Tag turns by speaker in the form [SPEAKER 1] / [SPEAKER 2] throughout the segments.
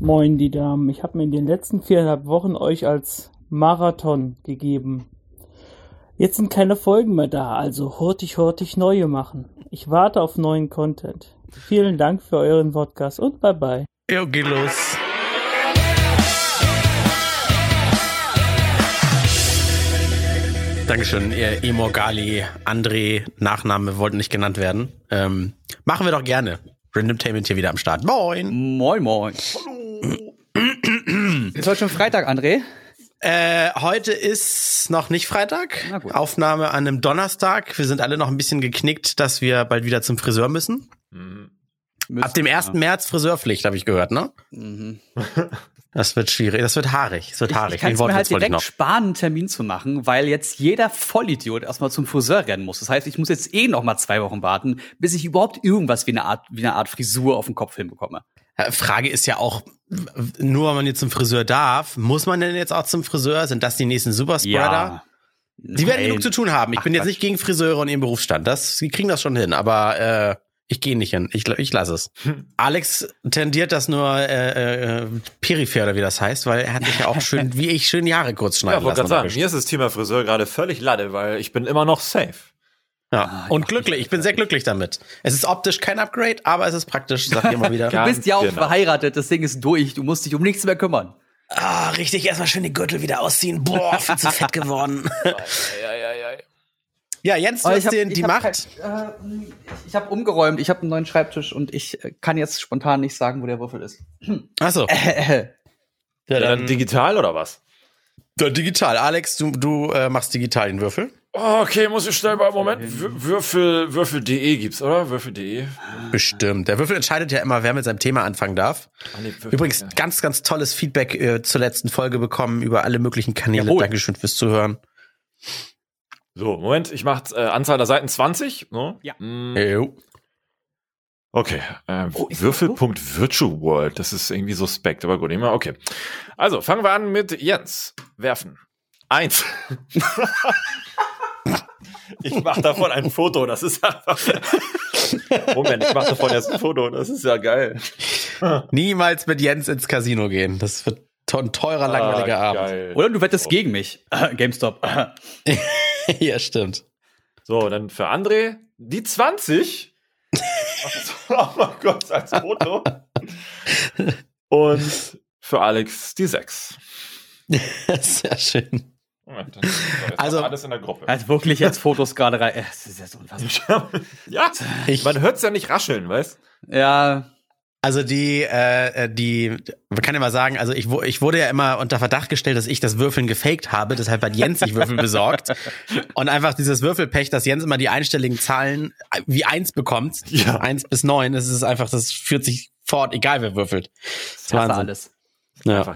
[SPEAKER 1] Moin, die Damen. Ich habe mir in den letzten viereinhalb Wochen euch als Marathon gegeben. Jetzt sind keine Folgen mehr da, also hurtig, hurtig neue machen. Ich warte auf neuen Content. Vielen Dank für euren Podcast und bye bye.
[SPEAKER 2] Jo, geht los. Dankeschön, ihr Emorgali, André, Nachname wollten nicht genannt werden. Ähm, machen wir doch gerne. Random Tainment hier wieder am Start. Moin.
[SPEAKER 3] Moin, moin. Ist heute schon Freitag, André?
[SPEAKER 2] Äh, heute ist noch nicht Freitag. Aufnahme an einem Donnerstag. Wir sind alle noch ein bisschen geknickt, dass wir bald wieder zum Friseur müssen. Mhm. Ab dem 1. Ja. März Friseurpflicht, habe ich gehört, ne? Mhm. Das wird schwierig, das wird haarig, es wird haarig.
[SPEAKER 3] Ich, ich kann mir halt direkt sparen, einen Termin zu machen, weil jetzt jeder Vollidiot erstmal zum Friseur rennen muss. Das heißt, ich muss jetzt eh noch mal zwei Wochen warten, bis ich überhaupt irgendwas wie eine Art, wie eine Art Frisur auf den Kopf hinbekomme.
[SPEAKER 2] Frage ist ja auch, nur wenn man jetzt zum Friseur darf, muss man denn jetzt auch zum Friseur? Sind das die nächsten Superspreader? Ja. Die werden genug zu tun haben. Ich Ach, bin jetzt nicht gegen Friseure und ihren Berufsstand. Das, sie kriegen das schon hin, aber äh, ich gehe nicht hin. Ich, ich lasse es. Alex tendiert das nur äh, äh, peripher oder wie das heißt, weil er hat sich ja auch schön, wie ich, schön Jahre kurz schneiden ja, lassen.
[SPEAKER 4] Sagen, mir ist das Thema Friseur gerade völlig lade, weil ich bin immer noch safe.
[SPEAKER 2] Ja, ah, und glücklich. Ich bin sehr glücklich damit. Es ist optisch kein Upgrade, aber es ist praktisch, sag ich immer wieder.
[SPEAKER 3] du bist ja auch genau. verheiratet, das Ding ist durch. Du musst dich um nichts mehr kümmern.
[SPEAKER 2] Ah, richtig, erstmal schön die Gürtel wieder ausziehen. Boah, viel zu fett geworden. ja, ja, ja, ja. Ja, Jens, du hast hab, den, die Macht.
[SPEAKER 3] Halt, äh, ich habe umgeräumt, ich habe einen neuen Schreibtisch und ich äh, kann jetzt spontan nicht sagen, wo der Würfel ist.
[SPEAKER 2] Ach so.
[SPEAKER 4] Äh, ja, dann digital oder was?
[SPEAKER 2] Ja, digital. Alex, du, du äh, machst digital den Würfel.
[SPEAKER 4] Oh, okay, muss ich schnell mal, Moment, Würfel, Würfel.de gibt's, oder? Würfel.de.
[SPEAKER 2] Bestimmt. Der Würfel entscheidet ja immer, wer mit seinem Thema anfangen darf. Ah, nee, Würfel, Übrigens, ja. ganz, ganz tolles Feedback äh, zur letzten Folge bekommen über alle möglichen Kanäle. Jawohl. Dankeschön fürs Zuhören.
[SPEAKER 4] So, Moment, ich mach äh, Anzahl der Seiten 20. Ne?
[SPEAKER 3] Ja. Mm.
[SPEAKER 4] Okay, äh, oh, Würfel.virtual World, das ist irgendwie suspekt, aber gut, immer okay. Also, fangen wir an mit Jens. Werfen. Eins. ich mache davon ein Foto, das ist einfach. Moment, ich mache davon jetzt ein Foto, das ist ja geil.
[SPEAKER 2] Niemals mit Jens ins Casino gehen, das wird ein teurer, langweiliger ah, Abend.
[SPEAKER 3] Oder du wettest gegen mich. GameStop.
[SPEAKER 2] ja, stimmt.
[SPEAKER 4] So, dann für André die 20. oh mein Gott, als Foto. Und für Alex die 6.
[SPEAKER 2] Sehr schön.
[SPEAKER 4] Also alles in der Gruppe.
[SPEAKER 3] Also wirklich jetzt Fotos gerade rein. Das ist jetzt unfassbar.
[SPEAKER 4] ja, ich, man hört es ja nicht rascheln, weißt?
[SPEAKER 3] Ja,
[SPEAKER 2] also die, äh, die, man kann ja mal sagen, also ich, ich wurde ja immer unter Verdacht gestellt, dass ich das Würfeln gefaked habe, deshalb hat Jens sich Würfel besorgt. Und einfach dieses Würfelpech, dass Jens immer die einstelligen Zahlen wie eins bekommt, ja. eins bis neun, das ist einfach, das führt sich fort, egal wer würfelt.
[SPEAKER 3] Das ist Wahnsinn. alles.
[SPEAKER 2] Ja.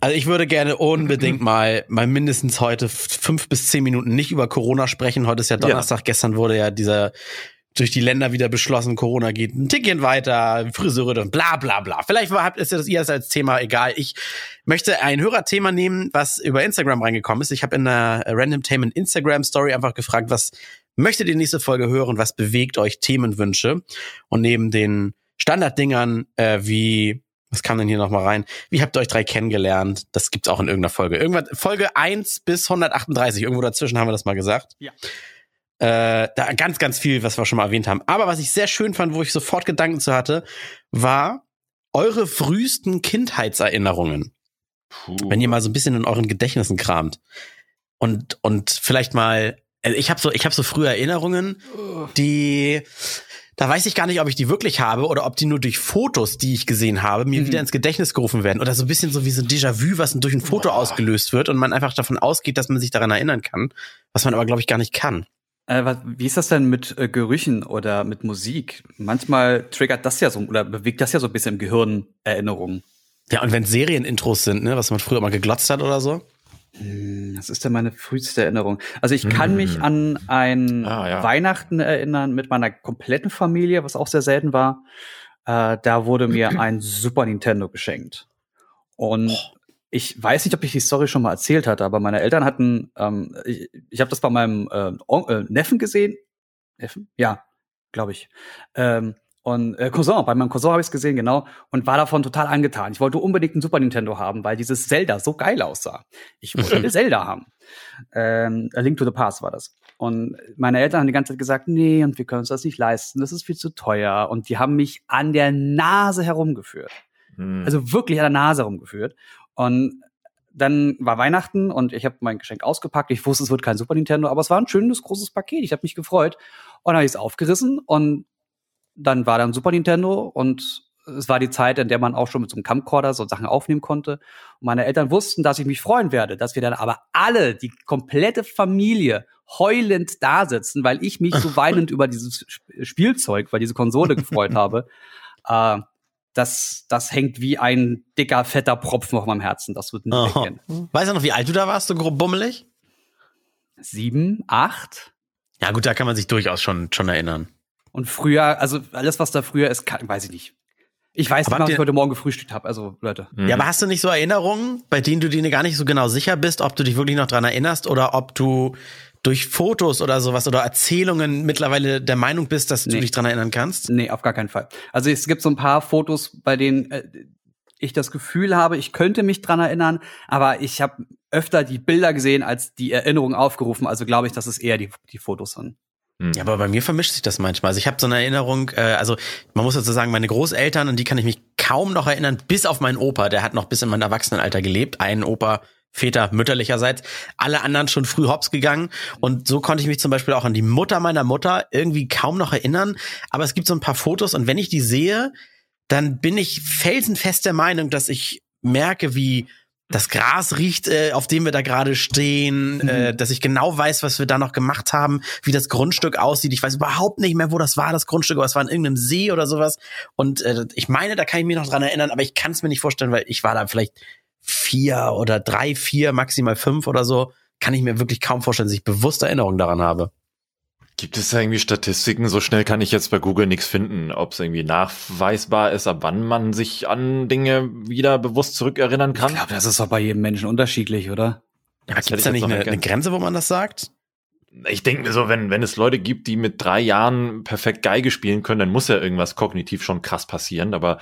[SPEAKER 2] Also ich würde gerne unbedingt mal, mal mindestens heute fünf bis zehn Minuten nicht über Corona sprechen. Heute ist ja Donnerstag, ja. gestern wurde ja dieser durch die Länder wieder beschlossen, Corona geht ein Tickchen weiter, Friseure und bla bla bla. Vielleicht habt ist das ihr das als Thema egal. Ich möchte ein Hörerthema nehmen, was über Instagram reingekommen ist. Ich habe in einer Random Tainment Instagram Story einfach gefragt, was möchtet ihr nächste Folge hören, was bewegt euch Themenwünsche? Und neben den Standarddingern äh, wie was kam denn hier nochmal rein? Wie habt ihr euch drei kennengelernt? Das gibt's auch in irgendeiner Folge. Irgendwann, Folge 1 bis 138, irgendwo dazwischen haben wir das mal gesagt.
[SPEAKER 3] Ja.
[SPEAKER 2] Äh, da ganz, ganz viel, was wir schon mal erwähnt haben. Aber was ich sehr schön fand, wo ich sofort Gedanken zu hatte, war eure frühesten Kindheitserinnerungen. Puh. Wenn ihr mal so ein bisschen in euren Gedächtnissen kramt. Und, und vielleicht mal, äh, ich habe so, ich habe so frühe Erinnerungen, die, da weiß ich gar nicht, ob ich die wirklich habe oder ob die nur durch Fotos, die ich gesehen habe, mir mhm. wieder ins Gedächtnis gerufen werden. Oder so ein bisschen so wie so ein Déjà-vu, was durch ein Foto Boah. ausgelöst wird und man einfach davon ausgeht, dass man sich daran erinnern kann, was man aber, glaube ich, gar nicht kann.
[SPEAKER 3] Äh, wie ist das denn mit äh, Gerüchen oder mit Musik? Manchmal triggert das ja so oder bewegt das ja so ein bisschen im Gehirn Erinnerungen.
[SPEAKER 2] Ja, und wenn Serienintros sind, ne, was man früher mal geglotzt hat oder so?
[SPEAKER 3] Hm, das ist ja meine früheste Erinnerung. Also ich kann mich hm. an ein ah, ja. Weihnachten erinnern mit meiner kompletten Familie, was auch sehr selten war. Äh, da wurde mir ein Super Nintendo geschenkt. Und oh ich weiß nicht, ob ich die Story schon mal erzählt hatte, aber meine Eltern hatten, ähm, ich, ich habe das bei meinem äh, äh, Neffen gesehen. Neffen? Ja, glaube ich. Ähm, Und äh, Cousin, bei meinem Cousin habe ich es gesehen, genau, und war davon total angetan. Ich wollte unbedingt ein Super Nintendo haben, weil dieses Zelda so geil aussah. Ich wollte Zelda haben. Ähm, A Link to the Past war das. Und meine Eltern haben die ganze Zeit gesagt, nee, und wir können uns das nicht leisten, das ist viel zu teuer. Und die haben mich an der Nase herumgeführt. Hm. Also wirklich an der Nase herumgeführt. Und dann war Weihnachten und ich habe mein Geschenk ausgepackt. Ich wusste, es wird kein Super Nintendo, aber es war ein schönes, großes Paket. Ich habe mich gefreut. Und dann habe ich es aufgerissen und dann war dann Super Nintendo und es war die Zeit, in der man auch schon mit so einem Camcorder so Sachen aufnehmen konnte. Und meine Eltern wussten, dass ich mich freuen werde, dass wir dann aber alle, die komplette Familie, heulend da sitzen, weil ich mich so weinend über dieses Spielzeug, weil diese Konsole gefreut habe. Äh, das, das hängt wie ein dicker, fetter Propfen auf meinem Herzen. Das wird nicht oh. weggehen.
[SPEAKER 2] Weißt du noch, wie alt du da warst, so grob bummelig?
[SPEAKER 3] Sieben, acht?
[SPEAKER 2] Ja gut, da kann man sich durchaus schon, schon erinnern.
[SPEAKER 3] Und früher, also alles, was da früher ist, kann, weiß ich nicht. Ich weiß nicht, was ich heute Morgen gefrühstückt habe. Also, Leute.
[SPEAKER 2] Ja, aber hast du nicht so Erinnerungen, bei denen du dir gar nicht so genau sicher bist, ob du dich wirklich noch dran erinnerst oder ob du durch Fotos oder sowas oder Erzählungen mittlerweile der Meinung bist, dass nee. du dich dran erinnern kannst?
[SPEAKER 3] Nee, auf gar keinen Fall. Also es gibt so ein paar Fotos, bei denen äh, ich das Gefühl habe, ich könnte mich dran erinnern, aber ich habe öfter die Bilder gesehen als die Erinnerungen aufgerufen. Also glaube ich, dass es eher die, die Fotos sind.
[SPEAKER 2] Hm. Ja, aber bei mir vermischt sich das manchmal. Also ich habe so eine Erinnerung, äh, also man muss dazu sagen, meine Großeltern, und die kann ich mich kaum noch erinnern, bis auf meinen Opa, der hat noch bis in mein Erwachsenenalter gelebt. Einen Opa, Väter mütterlicherseits, alle anderen schon früh hops gegangen. Und so konnte ich mich zum Beispiel auch an die Mutter meiner Mutter irgendwie kaum noch erinnern. Aber es gibt so ein paar Fotos und wenn ich die sehe, dann bin ich felsenfest der Meinung, dass ich merke, wie das Gras riecht, äh, auf dem wir da gerade stehen, mhm. äh, dass ich genau weiß, was wir da noch gemacht haben, wie das Grundstück aussieht. Ich weiß überhaupt nicht mehr, wo das war, das Grundstück, aber es war in irgendeinem See oder sowas. Und äh, ich meine, da kann ich mich noch dran erinnern, aber ich kann es mir nicht vorstellen, weil ich war da vielleicht vier oder drei, vier, maximal fünf oder so. Kann ich mir wirklich kaum vorstellen, dass ich bewusste Erinnerungen daran habe.
[SPEAKER 4] Gibt es da irgendwie Statistiken? So schnell kann ich jetzt bei Google nichts finden, ob es irgendwie nachweisbar ist, ab wann man sich an Dinge wieder bewusst zurückerinnern kann.
[SPEAKER 3] Ich glaube, das ist doch bei jedem Menschen unterschiedlich, oder?
[SPEAKER 2] Ja, Gibt es da nicht eine, eine, Grenze, wo man das sagt?
[SPEAKER 4] Ich denke mir so, wenn, wenn es Leute gibt, die mit drei Jahren perfekt Geige spielen können, dann muss ja irgendwas kognitiv schon krass passieren. Aber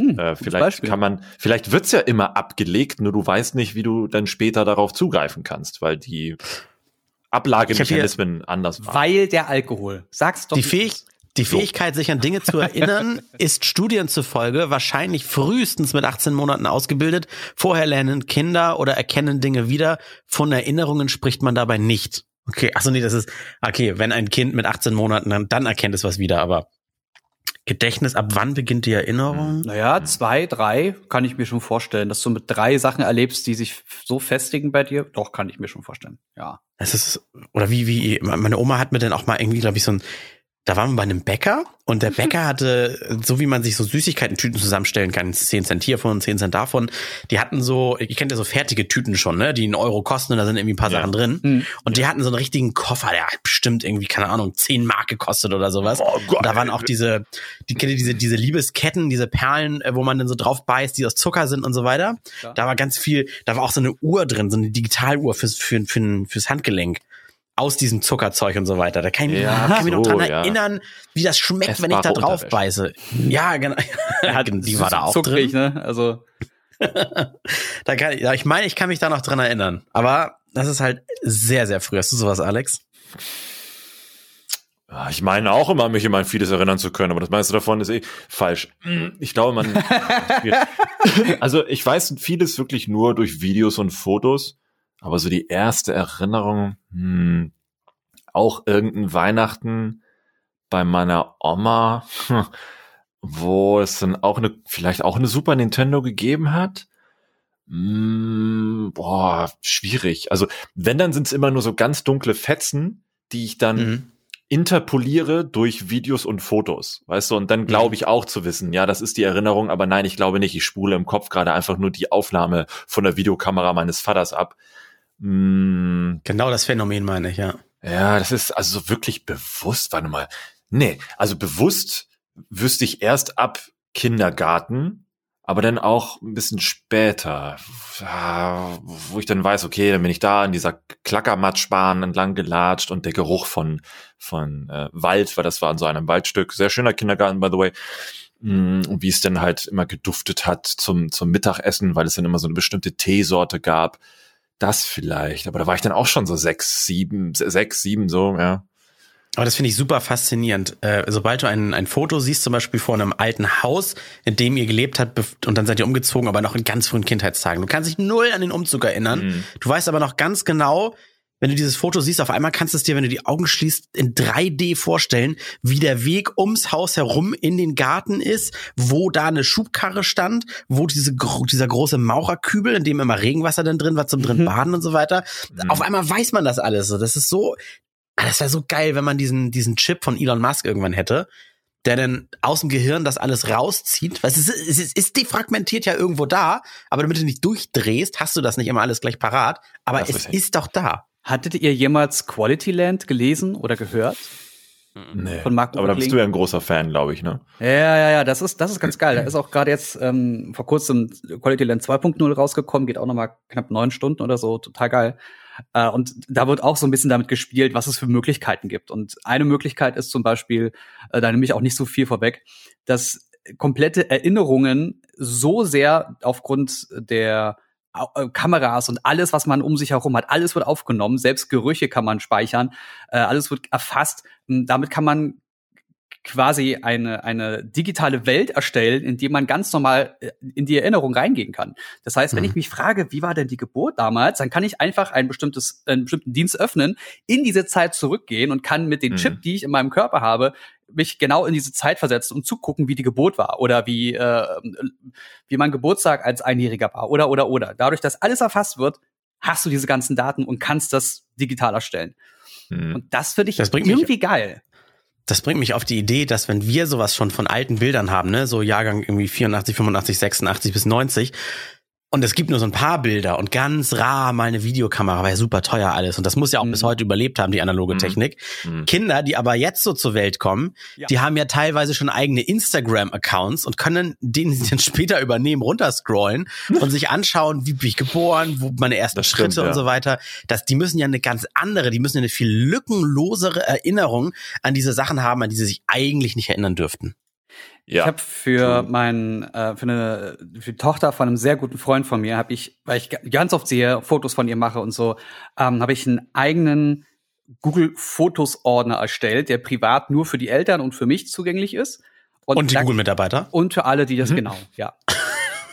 [SPEAKER 4] hm, äh, vielleicht kann man, vielleicht wird's ja immer abgelegt, nur du weißt nicht, wie du dann später darauf zugreifen kannst, weil die Ablagemechanismen anders
[SPEAKER 3] waren. Weil der Alkohol. Sag's doch.
[SPEAKER 2] Die, Fähig die Fähigkeit, sich an Dinge zu erinnern, ist Studien zufolge wahrscheinlich frühestens mit 18 Monaten ausgebildet. Vorher lernen Kinder oder erkennen Dinge wieder. Von Erinnerungen spricht man dabei nicht. Okay, achso, nee, das ist, okay, wenn ein Kind mit 18 Monaten, dann, dann erkennt es was wieder, aber Gedächtnis, ab wann beginnt die Erinnerung?
[SPEAKER 3] Naja, zwei, drei kann ich mir schon vorstellen, dass du mit drei Sachen erlebst, die sich so festigen bei dir. Doch, kann ich mir schon vorstellen, ja.
[SPEAKER 2] Es ist, oder wie, wie, meine Oma hat mir dann auch mal irgendwie, glaube ich, so ein, da waren wir bei einem Bäcker und der Bäcker hatte, so wie man sich so Süßigkeiten-Tüten zusammenstellen kann, 10 Cent hiervon, 10 Cent davon, die hatten so, ihr kennt ja so fertige Tüten schon, ne, die einen Euro kosten und da sind irgendwie ein paar ja. Sachen drin. Mhm. Und die hatten so einen richtigen Koffer, der hat bestimmt irgendwie, keine Ahnung, 10 Mark gekostet oder sowas. Oh Gott. Und da waren auch diese, die kennt ihr diese, diese Liebesketten, diese Perlen, äh, wo man dann so drauf beißt, die aus Zucker sind und so weiter. Ja. Da war ganz viel, da war auch so eine Uhr drin, so eine Digitaluhr fürs, für, für, fürs Handgelenk aus diesem Zuckerzeug und so weiter. Da kann ich, ja, kann so, mich noch dran ja. erinnern, wie das schmeckt, es wenn ich da drauf beiße. Ja, genau. die war da auch zuckrig, drin.
[SPEAKER 3] Ne? Also
[SPEAKER 2] da kann ich, ja, ich meine, ich kann mich da noch dran erinnern. Aber das ist halt sehr, sehr früh. Hast du sowas, Alex?
[SPEAKER 4] Ich meine auch immer, mich immer an vieles erinnern zu können, aber das meiste davon ist eh falsch. Ich glaube, man. also ich weiß vieles wirklich nur durch Videos und Fotos. Aber so die erste Erinnerung, hm, auch irgendein Weihnachten bei meiner Oma, wo es dann auch eine, vielleicht auch eine Super Nintendo gegeben hat. Hm, boah, schwierig. Also wenn, dann sind es immer nur so ganz dunkle Fetzen, die ich dann mhm. interpoliere durch Videos und Fotos, weißt du, und dann glaube mhm. ich auch zu wissen, ja, das ist die Erinnerung, aber nein, ich glaube nicht, ich spule im Kopf gerade einfach nur die Aufnahme von der Videokamera meines Vaters ab.
[SPEAKER 2] Mm. Genau das Phänomen meine ich, ja.
[SPEAKER 4] Ja, das ist also so wirklich bewusst, warte mal. Nee, also bewusst wüsste ich erst ab Kindergarten, aber dann auch ein bisschen später, wo ich dann weiß, okay, dann bin ich da in dieser Klackermatschbahn entlang gelatscht und der Geruch von von äh, Wald, weil das war in so einem Waldstück, sehr schöner Kindergarten, by the way, mm, und wie es dann halt immer geduftet hat zum zum Mittagessen, weil es dann immer so eine bestimmte Teesorte gab, das vielleicht, aber da war ich dann auch schon so sechs, sieben, sechs, sieben so, ja.
[SPEAKER 2] Aber das finde ich super faszinierend. Äh, sobald du ein, ein Foto siehst, zum Beispiel vor einem alten Haus, in dem ihr gelebt habt und dann seid ihr umgezogen, aber noch in ganz frühen Kindheitstagen. Du kannst dich null an den Umzug erinnern. Mhm. Du weißt aber noch ganz genau, wenn du dieses Foto siehst, auf einmal kannst du es dir, wenn du die Augen schließt, in 3D vorstellen, wie der Weg ums Haus herum in den Garten ist, wo da eine Schubkarre stand, wo diese, dieser große Maucherkübel, in dem immer Regenwasser dann drin war zum drin mhm. baden und so weiter. Mhm. Auf einmal weiß man das alles. Das ist so, Ah, das wäre so geil, wenn man diesen, diesen Chip von Elon Musk irgendwann hätte, der dann aus dem Gehirn das alles rauszieht. Weil es ist, es ist, ist defragmentiert ja irgendwo da, aber damit du nicht durchdrehst, hast du das nicht immer alles gleich parat. Aber das es ist, ist doch da.
[SPEAKER 3] Hattet ihr jemals Quality Land gelesen oder gehört?
[SPEAKER 4] Nee. Von Mark aber da bist du ja ein großer Fan, glaube ich, ne?
[SPEAKER 3] Ja, ja, ja, das ist, das ist ganz geil. Da ist auch gerade jetzt ähm, vor kurzem Quality Land 2.0 rausgekommen, geht auch noch mal knapp neun Stunden oder so, total geil. Äh, und da wird auch so ein bisschen damit gespielt, was es für Möglichkeiten gibt. Und eine Möglichkeit ist zum Beispiel, äh, da nehme ich auch nicht so viel vorweg, dass komplette Erinnerungen so sehr aufgrund der äh, Kameras und alles, was man um sich herum hat, alles wird aufgenommen, selbst Gerüche kann man speichern, äh, alles wird erfasst. Damit kann man quasi eine, eine digitale Welt erstellen, in die man ganz normal äh, in die Erinnerung reingehen kann. Das heißt, wenn mhm. ich mich frage, wie war denn die Geburt damals, dann kann ich einfach ein bestimmtes, einen bestimmten Dienst öffnen, in diese Zeit zurückgehen und kann mit dem mhm. Chip, die ich in meinem Körper habe, mich genau in diese Zeit versetzen und zugucken, wie die Geburt war oder wie, äh, wie mein Geburtstag als Einjähriger war oder, oder, oder. Dadurch, dass alles erfasst wird, hast du diese ganzen Daten und kannst das digital erstellen. Mhm. Und das finde ich das irgendwie geil.
[SPEAKER 2] Das bringt mich auf die Idee, dass wenn wir sowas schon von alten Bildern haben, ne, so Jahrgang irgendwie 84, 85, 86 bis 90, und es gibt nur so ein paar Bilder und ganz rar mal eine Videokamera, war ja super teuer alles. Und das muss ja auch mhm. bis heute überlebt haben, die analoge mhm. Technik. Mhm. Kinder, die aber jetzt so zur Welt kommen, ja. die haben ja teilweise schon eigene Instagram-Accounts und können den sie dann später übernehmen, runterscrollen und sich anschauen, wie bin ich geboren, wo meine ersten das Schritte stimmt, und so weiter. Das, die müssen ja eine ganz andere, die müssen eine viel lückenlosere Erinnerung an diese Sachen haben, an die sie sich eigentlich nicht erinnern dürften.
[SPEAKER 3] Ja, ich habe für mein äh, für eine für die Tochter von einem sehr guten Freund von mir habe ich, weil ich ganz oft sehe Fotos von ihr mache und so, ähm, habe ich einen eigenen Google Fotos Ordner erstellt, der privat nur für die Eltern und für mich zugänglich ist.
[SPEAKER 2] Und, und die Google Mitarbeiter
[SPEAKER 3] und für alle, die das mhm. genau, ja.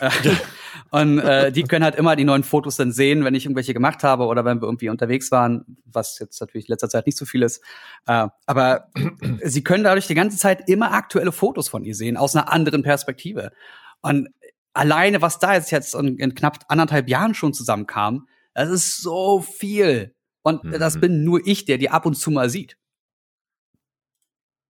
[SPEAKER 3] Und äh, die können halt immer die neuen Fotos dann sehen, wenn ich irgendwelche gemacht habe oder wenn wir irgendwie unterwegs waren, was jetzt natürlich letzter Zeit nicht so viel ist. Äh, aber sie können dadurch die ganze Zeit immer aktuelle Fotos von ihr sehen, aus einer anderen Perspektive. Und alleine, was da jetzt, jetzt in, in knapp anderthalb Jahren schon zusammenkam, das ist so viel. Und mhm. das bin nur ich, der die ab und zu mal sieht.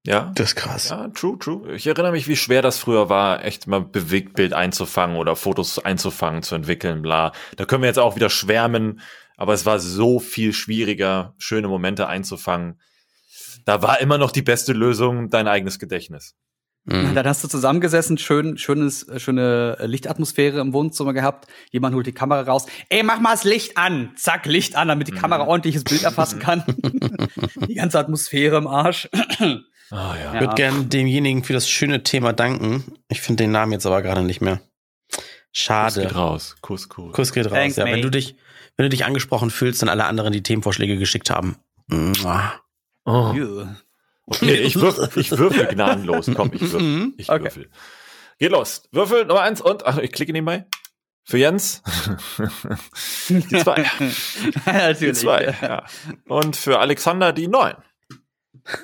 [SPEAKER 4] Ja.
[SPEAKER 2] Das ist krass.
[SPEAKER 4] Ja, true, true. Ich erinnere mich, wie schwer das früher war, echt mal Bewegtbild einzufangen oder Fotos einzufangen, zu entwickeln, bla. Da können wir jetzt auch wieder schwärmen, aber es war so viel schwieriger, schöne Momente einzufangen. Da war immer noch die beste Lösung dein eigenes Gedächtnis.
[SPEAKER 3] Mhm. Dann hast du zusammengesessen, schön, schönes, schöne Lichtatmosphäre im Wohnzimmer gehabt. Jemand holt die Kamera raus. Ey, mach mal das Licht an. Zack, Licht an, damit die Kamera mhm. ordentliches Bild erfassen kann. die ganze Atmosphäre im Arsch.
[SPEAKER 2] Oh, ja. Ich würde gerne demjenigen für das schöne Thema danken. Ich finde den Namen jetzt aber gerade nicht mehr. Schade.
[SPEAKER 4] Kuss geht raus. Kuss, Kuss.
[SPEAKER 2] Kuss geht raus. Thanks, ja, wenn du dich, wenn du dich angesprochen fühlst und alle anderen die Themenvorschläge geschickt haben.
[SPEAKER 4] Oh. Okay, ich würfel, ich würfel gnadenlos. Komm, ich würfel. Mhm. Ich okay. würfel. Geht los. Würfel Nummer eins und, ach, ich klicke nebenbei. Für Jens. die zwei. die zwei, ja. Und für Alexander die neun.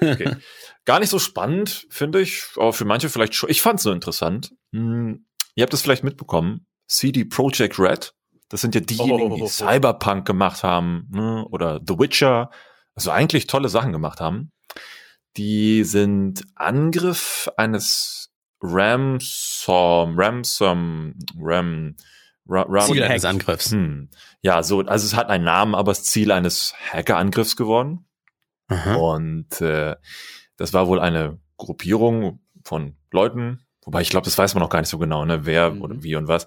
[SPEAKER 4] Okay. Gar nicht so spannend, finde ich, aber für manche vielleicht schon. Ich fand es so interessant. Hm, ihr habt es vielleicht mitbekommen. CD Projekt Red, das sind ja diejenigen, die oh. Cyberpunk gemacht haben, ne? oder The Witcher, also eigentlich tolle Sachen gemacht haben. Die sind Angriff eines Ramsom, Ramsom, Ram,
[SPEAKER 2] Ra Ram Ziel eines Angriffs.
[SPEAKER 4] Hm. Ja, so, also es hat einen Namen, aber es Ziel eines Hackerangriffs geworden. Aha. Und äh, das war wohl eine Gruppierung von Leuten, wobei ich glaube, das weiß man noch gar nicht so genau, ne, wer mhm. oder wie und was.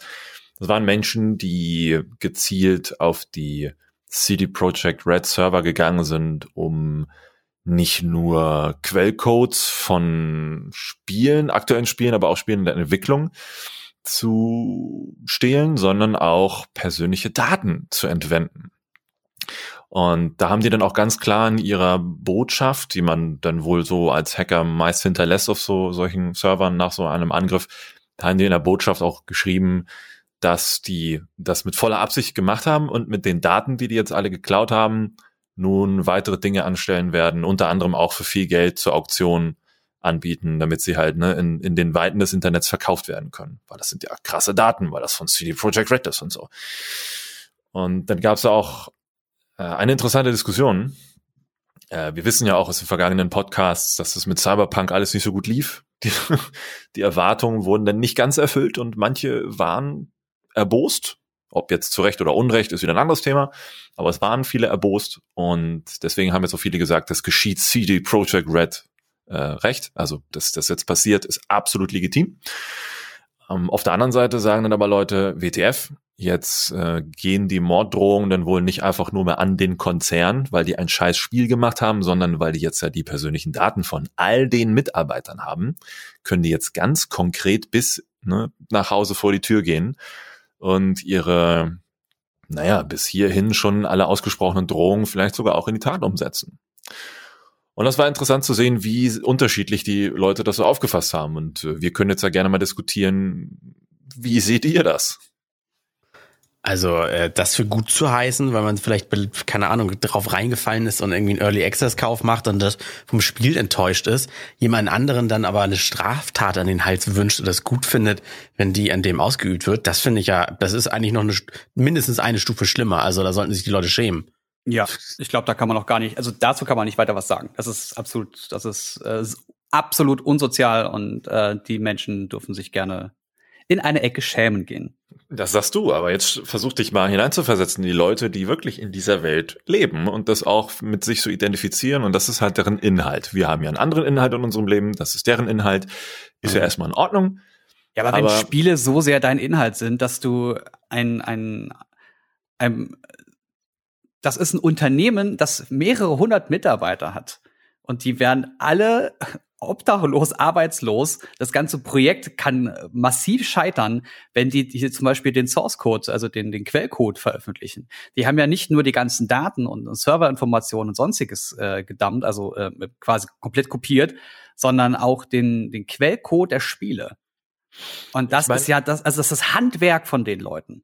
[SPEAKER 4] Das waren Menschen, die gezielt auf die CD Projekt Red Server gegangen sind, um nicht nur Quellcodes von Spielen, aktuellen Spielen, aber auch Spielen in der Entwicklung zu stehlen, sondern auch persönliche Daten zu entwenden. Und da haben die dann auch ganz klar in ihrer Botschaft, die man dann wohl so als Hacker meist hinterlässt auf so solchen Servern nach so einem Angriff, da haben die in der Botschaft auch geschrieben, dass die das mit voller Absicht gemacht haben und mit den Daten, die die jetzt alle geklaut haben, nun weitere Dinge anstellen werden, unter anderem auch für viel Geld zur Auktion anbieten, damit sie halt ne, in, in den Weiten des Internets verkauft werden können. Weil das sind ja krasse Daten, weil das von CD Projekt Red ist und so. Und dann gab es auch eine interessante Diskussion. Äh, wir wissen ja auch aus den vergangenen Podcasts, dass es mit Cyberpunk alles nicht so gut lief. Die, die Erwartungen wurden dann nicht ganz erfüllt und manche waren erbost. Ob jetzt zu Recht oder Unrecht ist wieder ein anderes Thema. Aber es waren viele erbost und deswegen haben jetzt auch viele gesagt, das geschieht CD Projekt Red äh, recht. Also, dass das jetzt passiert, ist absolut legitim. Ähm, auf der anderen Seite sagen dann aber Leute, WTF, Jetzt äh, gehen die Morddrohungen dann wohl nicht einfach nur mehr an den Konzern, weil die ein scheiß Spiel gemacht haben, sondern weil die jetzt ja die persönlichen Daten von all den Mitarbeitern haben, können die jetzt ganz konkret bis ne, nach Hause vor die Tür gehen und ihre, naja, bis hierhin schon alle ausgesprochenen Drohungen vielleicht sogar auch in die Tat umsetzen. Und das war interessant zu sehen, wie unterschiedlich die Leute das so aufgefasst haben. Und äh, wir können jetzt ja gerne mal diskutieren, wie seht ihr das?
[SPEAKER 2] Also äh, das für gut zu heißen, weil man vielleicht, keine Ahnung, drauf reingefallen ist und irgendwie einen Early Access Kauf macht und das vom Spiel enttäuscht ist, jemand anderen dann aber eine Straftat an den Hals wünscht und das gut findet, wenn die an dem ausgeübt wird, das finde ich ja, das ist eigentlich noch eine, mindestens eine Stufe schlimmer. Also da sollten sich die Leute schämen.
[SPEAKER 3] Ja, ich glaube, da kann man auch gar nicht, also dazu kann man nicht weiter was sagen. Das ist absolut, das ist äh, absolut unsozial und äh, die Menschen dürfen sich gerne in eine Ecke schämen gehen.
[SPEAKER 4] Das sagst du, aber jetzt versuch dich mal hineinzuversetzen, die Leute, die wirklich in dieser Welt leben und das auch mit sich zu so identifizieren und das ist halt deren Inhalt. Wir haben ja einen anderen Inhalt in unserem Leben, das ist deren Inhalt, ist mhm. ja erstmal in Ordnung.
[SPEAKER 3] Ja, aber, aber wenn Spiele so sehr dein Inhalt sind, dass du ein, ein, ein, das ist ein Unternehmen, das mehrere hundert Mitarbeiter hat und die werden alle obdachlos, arbeitslos. Das ganze Projekt kann massiv scheitern, wenn die, die zum Beispiel den Source Code, also den, den Quellcode veröffentlichen. Die haben ja nicht nur die ganzen Daten und, und Serverinformationen und sonstiges äh, gedammt, also äh, quasi komplett kopiert, sondern auch den, den Quellcode der Spiele. Und das ich mein, ist ja das, also das ist das Handwerk von den Leuten.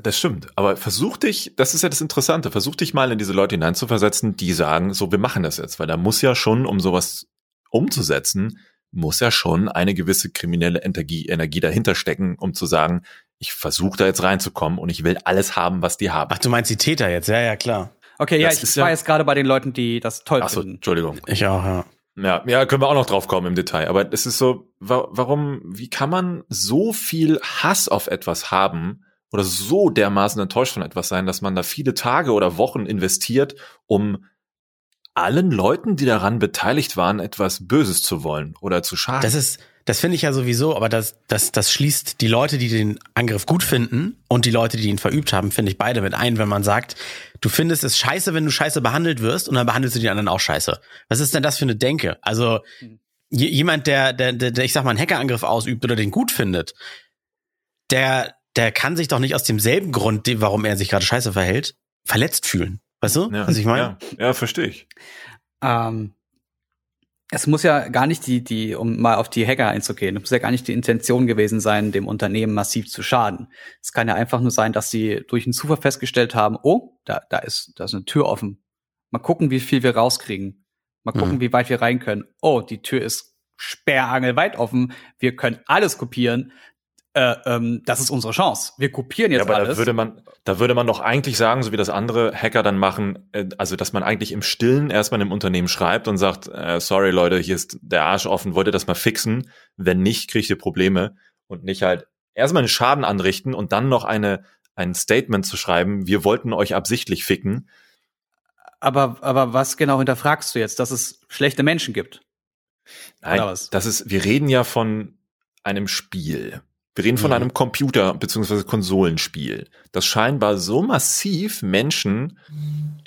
[SPEAKER 4] Das stimmt, aber versuch dich, das ist ja das Interessante, versuch dich mal in diese Leute hineinzuversetzen, die sagen, so, wir machen das jetzt, weil da muss ja schon, um sowas umzusetzen, muss ja schon eine gewisse kriminelle Energie, Energie dahinter stecken, um zu sagen, ich versuche da jetzt reinzukommen und ich will alles haben, was die haben.
[SPEAKER 2] Ach, du meinst die Täter jetzt, ja, ja, klar.
[SPEAKER 3] Okay, das ja, ich war ja jetzt gerade bei den Leuten, die das toll Ach so, finden.
[SPEAKER 4] Entschuldigung.
[SPEAKER 2] Ich auch, ja.
[SPEAKER 4] Ja, ja, können wir auch noch drauf kommen im Detail. Aber es ist so, warum, wie kann man so viel Hass auf etwas haben oder so dermaßen enttäuscht von etwas sein, dass man da viele Tage oder Wochen investiert, um allen Leuten, die daran beteiligt waren, etwas Böses zu wollen oder zu schaden.
[SPEAKER 2] Das ist, das finde ich ja sowieso, aber das, das, das schließt die Leute, die den Angriff gut finden und die Leute, die ihn verübt haben, finde ich beide mit ein, wenn man sagt, du findest es scheiße, wenn du scheiße behandelt wirst und dann behandelst du die anderen auch scheiße. Was ist denn das für eine Denke? Also jemand, der, der, der, der ich sag mal, einen Hackerangriff ausübt oder den gut findet, der, der kann sich doch nicht aus demselben Grund, warum er sich gerade scheiße verhält, verletzt fühlen. Weißt du,
[SPEAKER 4] ja, was ich meine? Ja, ja verstehe ich.
[SPEAKER 3] Ähm, es muss ja gar nicht die, die, um mal auf die Hacker einzugehen, es muss ja gar nicht die Intention gewesen sein, dem Unternehmen massiv zu schaden. Es kann ja einfach nur sein, dass sie durch einen Zufall festgestellt haben, oh, da, da ist, da ist eine Tür offen. Mal gucken, wie viel wir rauskriegen. Mal gucken, mhm. wie weit wir rein können. Oh, die Tür ist sperrangelweit offen. Wir können alles kopieren äh, ähm, das ist unsere Chance. Wir kopieren jetzt ja, aber alles.
[SPEAKER 4] Da würde man, da würde man doch eigentlich sagen, so wie das andere Hacker dann machen, äh, also dass man eigentlich im Stillen erstmal im Unternehmen schreibt und sagt, äh, sorry Leute, hier ist der Arsch offen, wollt ihr das mal fixen? Wenn nicht, kriegt ihr Probleme und nicht halt erstmal einen Schaden anrichten und dann noch eine ein Statement zu schreiben, wir wollten euch absichtlich ficken.
[SPEAKER 3] Aber, aber was genau hinterfragst du jetzt, dass es schlechte Menschen gibt?
[SPEAKER 4] Nein, das ist, wir reden ja von einem Spiel. Wir reden von mhm. einem Computer- bzw. Konsolenspiel, das scheinbar so massiv Menschen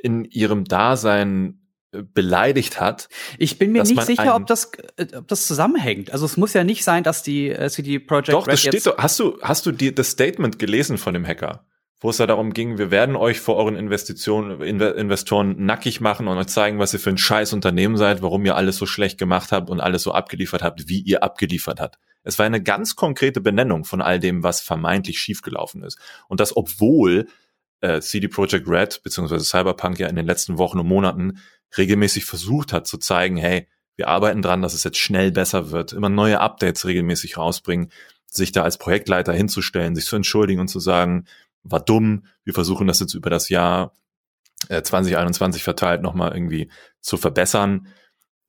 [SPEAKER 4] in ihrem Dasein äh, beleidigt hat.
[SPEAKER 3] Ich bin mir nicht sicher, ob das, äh, ob das zusammenhängt. Also es muss ja nicht sein, dass die äh, CD Projekt
[SPEAKER 4] Doch, Red das steht doch. Hast du, hast du die, das Statement gelesen von dem Hacker? Wo es da darum ging, wir werden euch vor euren Investitionen, Investoren nackig machen und euch zeigen, was ihr für ein scheiß Unternehmen seid, warum ihr alles so schlecht gemacht habt und alles so abgeliefert habt, wie ihr abgeliefert habt. Es war eine ganz konkrete Benennung von all dem, was vermeintlich schiefgelaufen ist. Und das, obwohl äh, CD Projekt Red bzw. Cyberpunk ja in den letzten Wochen und Monaten regelmäßig versucht hat zu zeigen, hey, wir arbeiten dran, dass es jetzt schnell besser wird, immer neue Updates regelmäßig rausbringen, sich da als Projektleiter hinzustellen, sich zu entschuldigen und zu sagen, war dumm, wir versuchen das jetzt über das Jahr äh, 2021 verteilt nochmal irgendwie zu verbessern,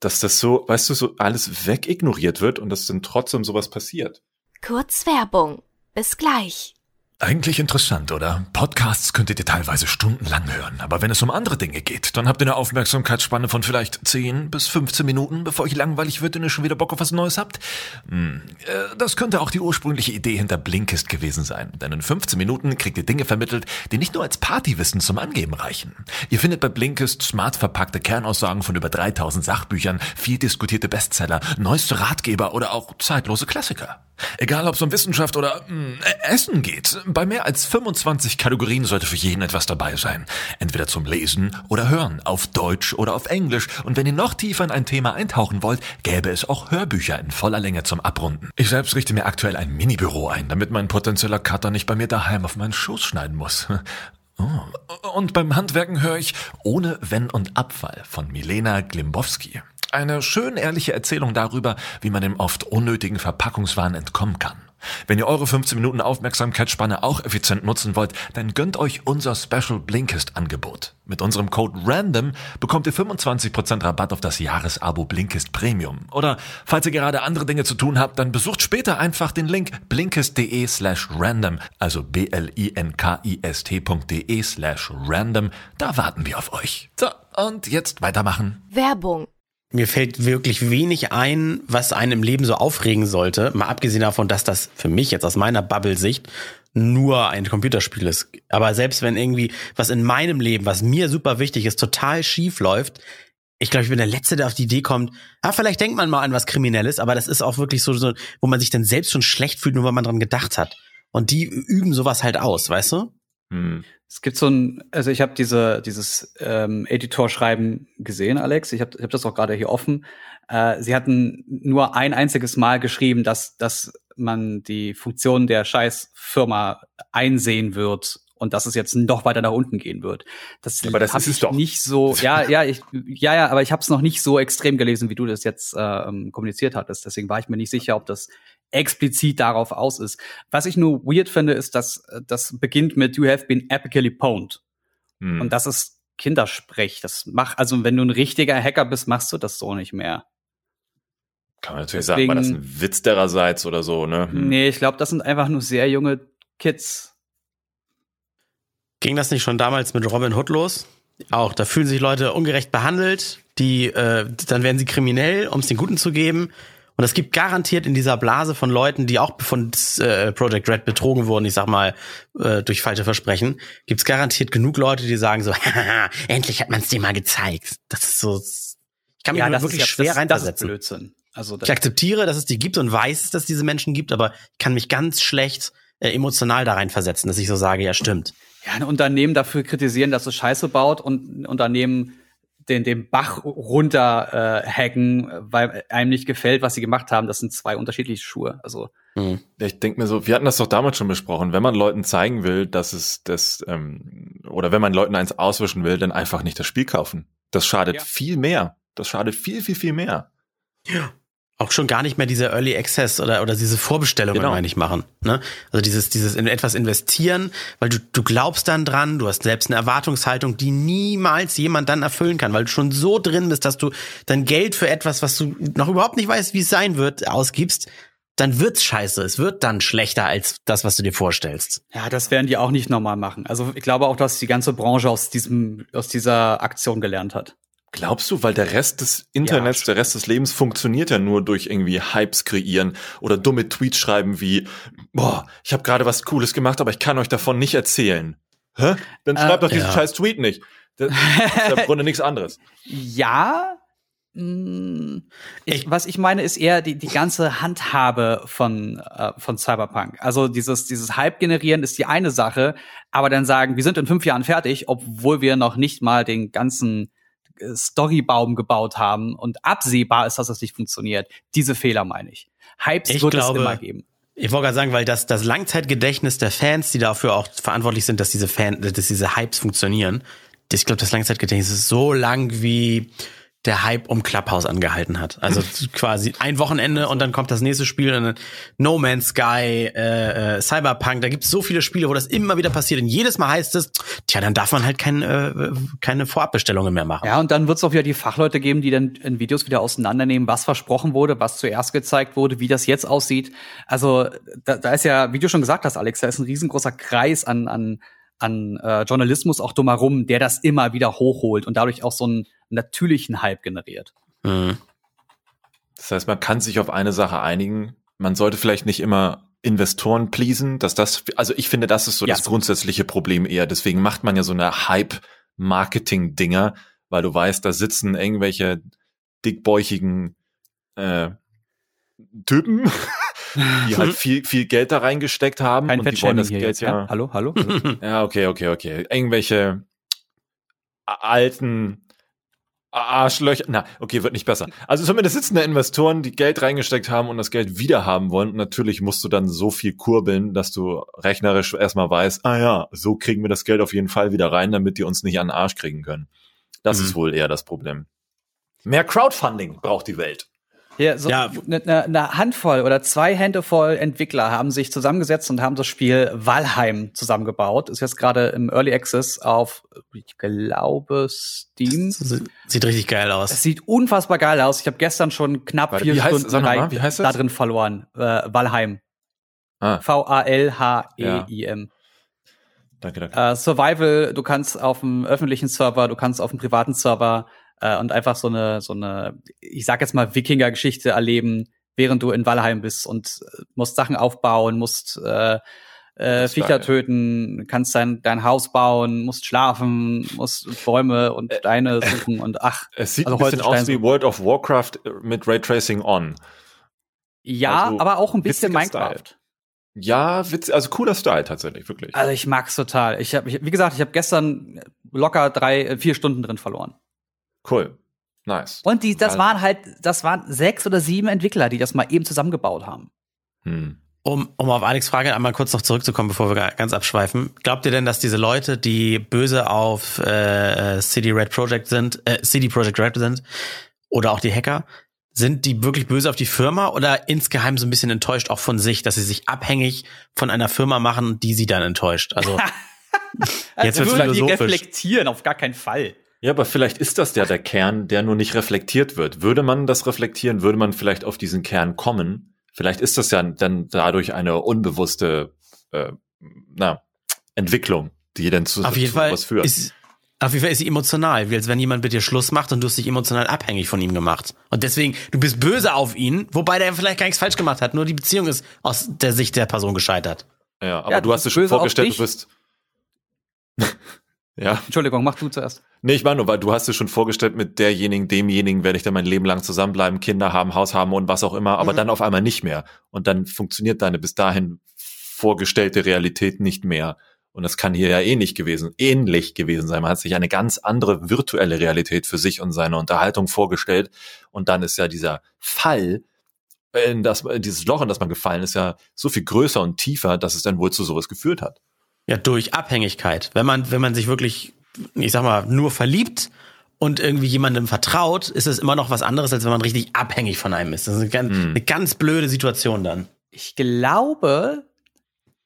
[SPEAKER 4] dass das so, weißt du, so alles wegignoriert wird und dass dann trotzdem sowas passiert.
[SPEAKER 5] Kurz Werbung. Bis gleich.
[SPEAKER 6] Eigentlich interessant, oder? Podcasts könntet ihr teilweise stundenlang hören, aber wenn es um andere Dinge geht, dann habt ihr eine Aufmerksamkeitsspanne von vielleicht 10 bis 15 Minuten, bevor euch langweilig wird und ihr schon wieder Bock auf was Neues habt. Hm, äh, das könnte auch die ursprüngliche Idee hinter Blinkist gewesen sein, denn in 15 Minuten kriegt ihr Dinge vermittelt, die nicht nur als Partywissen zum Angeben reichen. Ihr findet bei Blinkist smart verpackte Kernaussagen von über 3000 Sachbüchern, viel diskutierte Bestseller, neueste Ratgeber oder auch zeitlose Klassiker. Egal ob es um Wissenschaft oder mh, hm, Essen geht, bei mehr als 25 Kategorien sollte für jeden etwas dabei sein. Entweder zum Lesen oder Hören, auf Deutsch oder auf Englisch. Und wenn ihr noch tiefer in ein Thema eintauchen wollt, gäbe es auch Hörbücher in voller Länge zum Abrunden. Ich selbst richte mir aktuell ein Minibüro ein, damit mein potenzieller Cutter nicht bei mir daheim auf meinen Schoß schneiden muss. Oh. Und beim Handwerken höre ich Ohne Wenn und Abfall von Milena Glimbowski. Eine schön ehrliche Erzählung darüber, wie man dem oft unnötigen Verpackungswahn entkommen kann. Wenn ihr eure 15 Minuten Aufmerksamkeitsspanne auch effizient nutzen wollt, dann gönnt euch unser Special Blinkist Angebot. Mit unserem Code RANDOM bekommt ihr 25% Rabatt auf das Jahresabo Blinkist Premium. Oder falls ihr gerade andere Dinge zu tun habt, dann besucht später einfach den Link blinkist.de slash random, also b-l-i-n-k-i-s-t.de slash random. Da warten wir auf euch. So, und jetzt weitermachen.
[SPEAKER 5] Werbung
[SPEAKER 2] mir fällt wirklich wenig ein, was einen im Leben so aufregen sollte. Mal abgesehen davon, dass das für mich jetzt aus meiner Bubble-Sicht nur ein Computerspiel ist. Aber selbst wenn irgendwie was in meinem Leben, was mir super wichtig ist, total schief läuft, ich glaube, ich bin der Letzte, der auf die Idee kommt, ah, vielleicht denkt man mal an was Kriminelles, aber das ist auch wirklich so, so wo man sich dann selbst schon schlecht fühlt, nur weil man dran gedacht hat. Und die üben sowas halt aus, weißt du?
[SPEAKER 3] Hm. Es gibt so ein, also ich habe diese dieses ähm, Editorschreiben gesehen, Alex. Ich habe hab das auch gerade hier offen. Äh, sie hatten nur ein einziges Mal geschrieben, dass dass man die Funktion der Scheißfirma einsehen wird und dass es jetzt noch weiter nach unten gehen wird. Das, aber das ist es doch nicht so. Ja, ja, ich, ja, ja, aber ich habe es noch nicht so extrem gelesen, wie du das jetzt äh, kommuniziert hattest. Deswegen war ich mir nicht sicher, ob das explizit darauf aus ist. Was ich nur weird finde, ist, dass das beginnt mit You have been epically pwned. Hm. Und das ist Kindersprech. Das macht, also wenn du ein richtiger Hacker bist, machst du das so nicht mehr.
[SPEAKER 4] Kann man natürlich Deswegen, sagen, war das ein Witz dererseits oder so, ne?
[SPEAKER 3] Hm. Nee, ich glaube, das sind einfach nur sehr junge Kids.
[SPEAKER 2] Ging das nicht schon damals mit Robin Hood los? Auch, da fühlen sich Leute ungerecht behandelt, die, äh, dann werden sie kriminell, um es den Guten zu geben. Und es gibt garantiert in dieser Blase von Leuten, die auch von äh, Project Red betrogen wurden, ich sag mal, äh, durch falsche Versprechen, gibt es garantiert genug Leute, die sagen so, endlich hat man es dir mal gezeigt. Das ist so, ich kann mich ja, wirklich ja, schwer das, reinversetzen. Das Blödsinn. Also ich akzeptiere, dass es die gibt und weiß, dass es diese Menschen gibt, aber ich kann mich ganz schlecht äh, emotional da reinversetzen, dass ich so sage, ja stimmt.
[SPEAKER 3] Ja, ein Unternehmen dafür kritisieren, dass es Scheiße baut und ein Unternehmen den, den Bach runter äh, hacken, weil einem nicht gefällt, was sie gemacht haben. Das sind zwei unterschiedliche Schuhe. Also
[SPEAKER 4] hm. ich denke mir so, wir hatten das doch damals schon besprochen. Wenn man Leuten zeigen will, dass es das ähm, oder wenn man Leuten eins auswischen will, dann einfach nicht das Spiel kaufen. Das schadet ja. viel mehr. Das schadet viel, viel, viel mehr.
[SPEAKER 2] Ja auch schon gar nicht mehr diese Early Access oder, oder diese Vorbestellungen, genau. meine ich, machen. Ne? Also dieses, dieses in etwas investieren, weil du, du glaubst dann dran, du hast selbst eine Erwartungshaltung, die niemals jemand dann erfüllen kann, weil du schon so drin bist, dass du dein Geld für etwas, was du noch überhaupt nicht weißt, wie es sein wird, ausgibst, dann wird's scheiße. Es wird dann schlechter als das, was du dir vorstellst.
[SPEAKER 3] Ja, das werden die auch nicht normal machen. Also ich glaube auch, dass die ganze Branche aus diesem, aus dieser Aktion gelernt hat.
[SPEAKER 4] Glaubst du, weil der Rest des Internets, ja. der Rest des Lebens funktioniert ja nur durch irgendwie Hypes kreieren oder dumme Tweets schreiben wie, boah, ich habe gerade was Cooles gemacht, aber ich kann euch davon nicht erzählen. Hä? Dann schreibt äh, doch diesen ja. scheiß Tweet nicht. Das ist im Grunde nichts anderes.
[SPEAKER 3] Ja, mm, ich, was ich meine, ist eher die, die ganze Handhabe von, äh, von Cyberpunk. Also dieses, dieses Hype generieren ist die eine Sache, aber dann sagen, wir sind in fünf Jahren fertig, obwohl wir noch nicht mal den ganzen Storybaum gebaut haben und absehbar ist, dass das nicht funktioniert. Diese Fehler meine ich. Hypes ich wird glaube, es immer geben.
[SPEAKER 2] Ich wollte gerade sagen, weil das, das Langzeitgedächtnis der Fans, die dafür auch verantwortlich sind, dass diese Fan, dass diese Hypes funktionieren, ich glaube, das Langzeitgedächtnis ist so lang wie der Hype um Clubhouse angehalten hat. Also quasi ein Wochenende und dann kommt das nächste Spiel, und No Man's Sky, äh, äh, Cyberpunk. Da gibt es so viele Spiele, wo das immer wieder passiert. Und jedes Mal heißt es, tja, dann darf man halt kein, äh, keine Vorabbestellungen mehr machen.
[SPEAKER 3] Ja, und dann wird es auch wieder die Fachleute geben, die dann in Videos wieder auseinandernehmen, was versprochen wurde, was zuerst gezeigt wurde, wie das jetzt aussieht. Also da, da ist ja, wie du schon gesagt hast, Alex, da ist ein riesengroßer Kreis an, an an äh, Journalismus auch drumherum, der das immer wieder hochholt und dadurch auch so einen natürlichen Hype generiert. Mhm.
[SPEAKER 4] Das heißt, man kann sich auf eine Sache einigen. Man sollte vielleicht nicht immer Investoren pleasen, dass das, also ich finde, das ist so ja. das grundsätzliche Problem eher. Deswegen macht man ja so eine Hype-Marketing-Dinger, weil du weißt, da sitzen irgendwelche dickbäuchigen äh, Typen, die halt viel, viel Geld da reingesteckt haben.
[SPEAKER 3] Kein
[SPEAKER 4] und die wollen das Geld
[SPEAKER 3] jetzt, ja. Hallo, hallo? hallo?
[SPEAKER 4] ja, okay, okay, okay. Irgendwelche alten Arschlöcher. Na, okay, wird nicht besser. Also zumindest sitzen da Investoren, die Geld reingesteckt haben und das Geld wieder haben wollen. Und natürlich musst du dann so viel kurbeln, dass du rechnerisch erstmal weißt, ah ja, so kriegen wir das Geld auf jeden Fall wieder rein, damit die uns nicht an den Arsch kriegen können. Das mhm. ist wohl eher das Problem. Mehr Crowdfunding braucht die Welt.
[SPEAKER 3] Ja, so ja. Eine, eine ne Handvoll oder zwei Hände voll Entwickler haben sich zusammengesetzt und haben das Spiel Valheim zusammengebaut. Ist jetzt gerade im Early Access auf, ich glaube, Steam.
[SPEAKER 2] Sieht richtig geil aus.
[SPEAKER 3] Es sieht unfassbar geil aus. Ich habe gestern schon knapp Warte, vier Stunden
[SPEAKER 4] mal, wie heißt
[SPEAKER 3] da drin verloren. Äh, Valheim. Ah. V-A-L-H-E-I-M. Ja. Danke, danke. Äh, Survival, du kannst auf dem öffentlichen Server, du kannst auf dem privaten Server äh, und einfach so eine, so eine, ich sag jetzt mal, Wikinger-Geschichte erleben, während du in Valheim bist und äh, musst Sachen aufbauen, musst äh, äh, Viecher töten, kannst dein, dein Haus bauen, musst schlafen, musst Bäume und äh, Steine suchen und ach.
[SPEAKER 4] Es sieht also ein bisschen aus wie World of Warcraft mit Raytracing on.
[SPEAKER 3] Ja, also, aber auch ein bisschen Minecraft.
[SPEAKER 4] Style. Ja, witz, also cooler Style tatsächlich, wirklich.
[SPEAKER 3] Also ich mag's total. Ich habe, wie gesagt, ich habe gestern locker drei, vier Stunden drin verloren.
[SPEAKER 4] Cool. Nice.
[SPEAKER 3] Und die, das waren halt, das waren sechs oder sieben Entwickler, die das mal eben zusammengebaut haben.
[SPEAKER 2] Hm. Um, um auf Alex Frage einmal kurz noch zurückzukommen, bevor wir ganz abschweifen. Glaubt ihr denn, dass diese Leute, die böse auf äh, CD Red Project sind, äh, CD Project Red sind, oder auch die Hacker, sind die wirklich böse auf die Firma oder insgeheim so ein bisschen enttäuscht auch von sich, dass sie sich abhängig von einer Firma machen, die sie dann enttäuscht? Also,
[SPEAKER 3] jetzt also wird's philosophisch. Die reflektieren auf gar keinen Fall.
[SPEAKER 4] Ja, aber vielleicht ist das ja der Kern, der nur nicht reflektiert wird. Würde man das reflektieren, würde man vielleicht auf diesen Kern kommen. Vielleicht ist das ja dann dadurch eine unbewusste äh, na, Entwicklung, die dann zu,
[SPEAKER 2] auf jeden zu Fall was führt. Ist, auf jeden Fall ist sie emotional, wie als wenn jemand mit dir Schluss macht und du hast dich emotional abhängig von ihm gemacht. Und deswegen, du bist böse auf ihn, wobei der vielleicht gar nichts falsch gemacht hat, nur die Beziehung ist aus der Sicht der Person gescheitert.
[SPEAKER 4] Ja, aber ja, du hast dir schon vorgestellt, du bist.
[SPEAKER 3] Ja. Entschuldigung, mach du zuerst.
[SPEAKER 4] Nee, ich meine nur, weil du hast dir schon vorgestellt, mit derjenigen, demjenigen werde ich dann mein Leben lang zusammenbleiben, Kinder haben, Haus haben und was auch immer, aber mhm. dann auf einmal nicht mehr. Und dann funktioniert deine bis dahin vorgestellte Realität nicht mehr. Und das kann hier ja ähnlich gewesen, ähnlich gewesen sein. Man hat sich eine ganz andere virtuelle Realität für sich und seine Unterhaltung vorgestellt. Und dann ist ja dieser Fall, in das, in dieses Loch, in das man gefallen ist, ja so viel größer und tiefer, dass es dann wohl zu sowas geführt hat.
[SPEAKER 2] Ja, durch Abhängigkeit. Wenn man, wenn man sich wirklich, ich sag mal, nur verliebt und irgendwie jemandem vertraut, ist es immer noch was anderes, als wenn man richtig abhängig von einem ist. Das ist eine ganz, hm. eine ganz blöde Situation dann.
[SPEAKER 3] Ich glaube,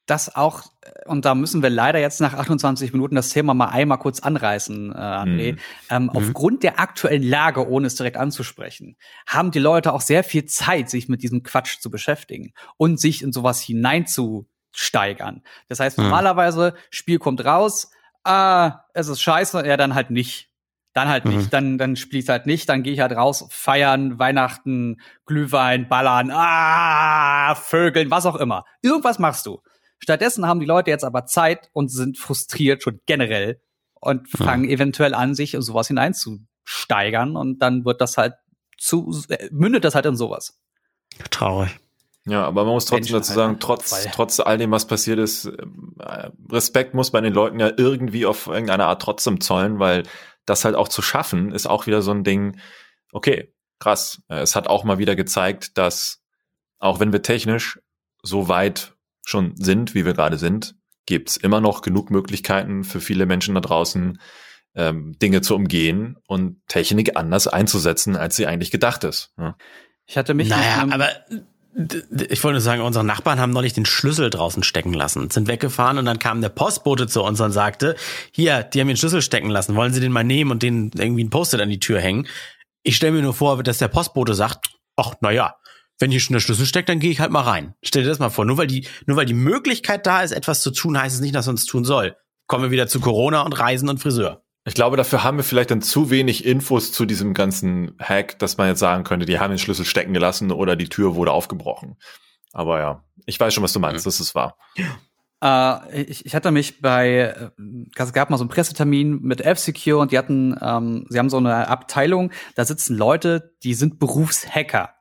[SPEAKER 3] dass auch, und da müssen wir leider jetzt nach 28 Minuten das Thema mal einmal kurz anreißen, äh, André. Mhm. Ähm, mhm. Aufgrund der aktuellen Lage, ohne es direkt anzusprechen, haben die Leute auch sehr viel Zeit, sich mit diesem Quatsch zu beschäftigen und sich in sowas hinein zu steigern. Das heißt, hm. normalerweise, Spiel kommt raus, ah, es ist scheiße, ja, dann halt nicht. Dann halt mhm. nicht, dann, dann spiele ich halt nicht, dann gehe ich halt raus, feiern, Weihnachten, Glühwein, ballern, ah, Vögeln, was auch immer. Irgendwas machst du. Stattdessen haben die Leute jetzt aber Zeit und sind frustriert schon generell und fangen mhm. eventuell an, sich in sowas hineinzusteigern und dann wird das halt zu, äh, mündet das halt in sowas.
[SPEAKER 2] Traurig.
[SPEAKER 4] Ja, aber man muss trotzdem dazu sagen, halt trotz, trotz all dem, was passiert ist, äh, Respekt muss bei den Leuten ja irgendwie auf irgendeine Art trotzdem zollen, weil das halt auch zu schaffen, ist auch wieder so ein Ding, okay, krass. Äh, es hat auch mal wieder gezeigt, dass auch wenn wir technisch so weit schon sind, wie wir gerade sind, gibt's immer noch genug Möglichkeiten für viele Menschen da draußen, ähm, Dinge zu umgehen und Technik anders einzusetzen, als sie eigentlich gedacht ist. Ja.
[SPEAKER 3] Ich hatte mich.
[SPEAKER 2] Naja, aber ich wollte nur sagen, unsere Nachbarn haben neulich den Schlüssel draußen stecken lassen, sind weggefahren und dann kam der Postbote zu uns und sagte, hier, die haben den Schlüssel stecken lassen, wollen Sie den mal nehmen und den irgendwie ein Post-it an die Tür hängen? Ich stelle mir nur vor, dass der Postbote sagt, ach, na ja, wenn hier schon der Schlüssel steckt, dann gehe ich halt mal rein. Stell dir das mal vor. Nur weil die, nur weil die Möglichkeit da ist, etwas zu tun, heißt es nicht, dass man es tun soll. Kommen wir wieder zu Corona und Reisen und Friseur.
[SPEAKER 4] Ich glaube, dafür haben wir vielleicht dann zu wenig Infos zu diesem ganzen Hack, dass man jetzt sagen könnte, die haben den Schlüssel stecken gelassen oder die Tür wurde aufgebrochen. Aber ja, ich weiß schon, was du meinst, mhm. das ist wahr.
[SPEAKER 3] Äh, ich, ich hatte mich bei, äh, es gab mal so einen Pressetermin mit F-Secure und die hatten, ähm, sie haben so eine Abteilung, da sitzen Leute, die sind Berufshacker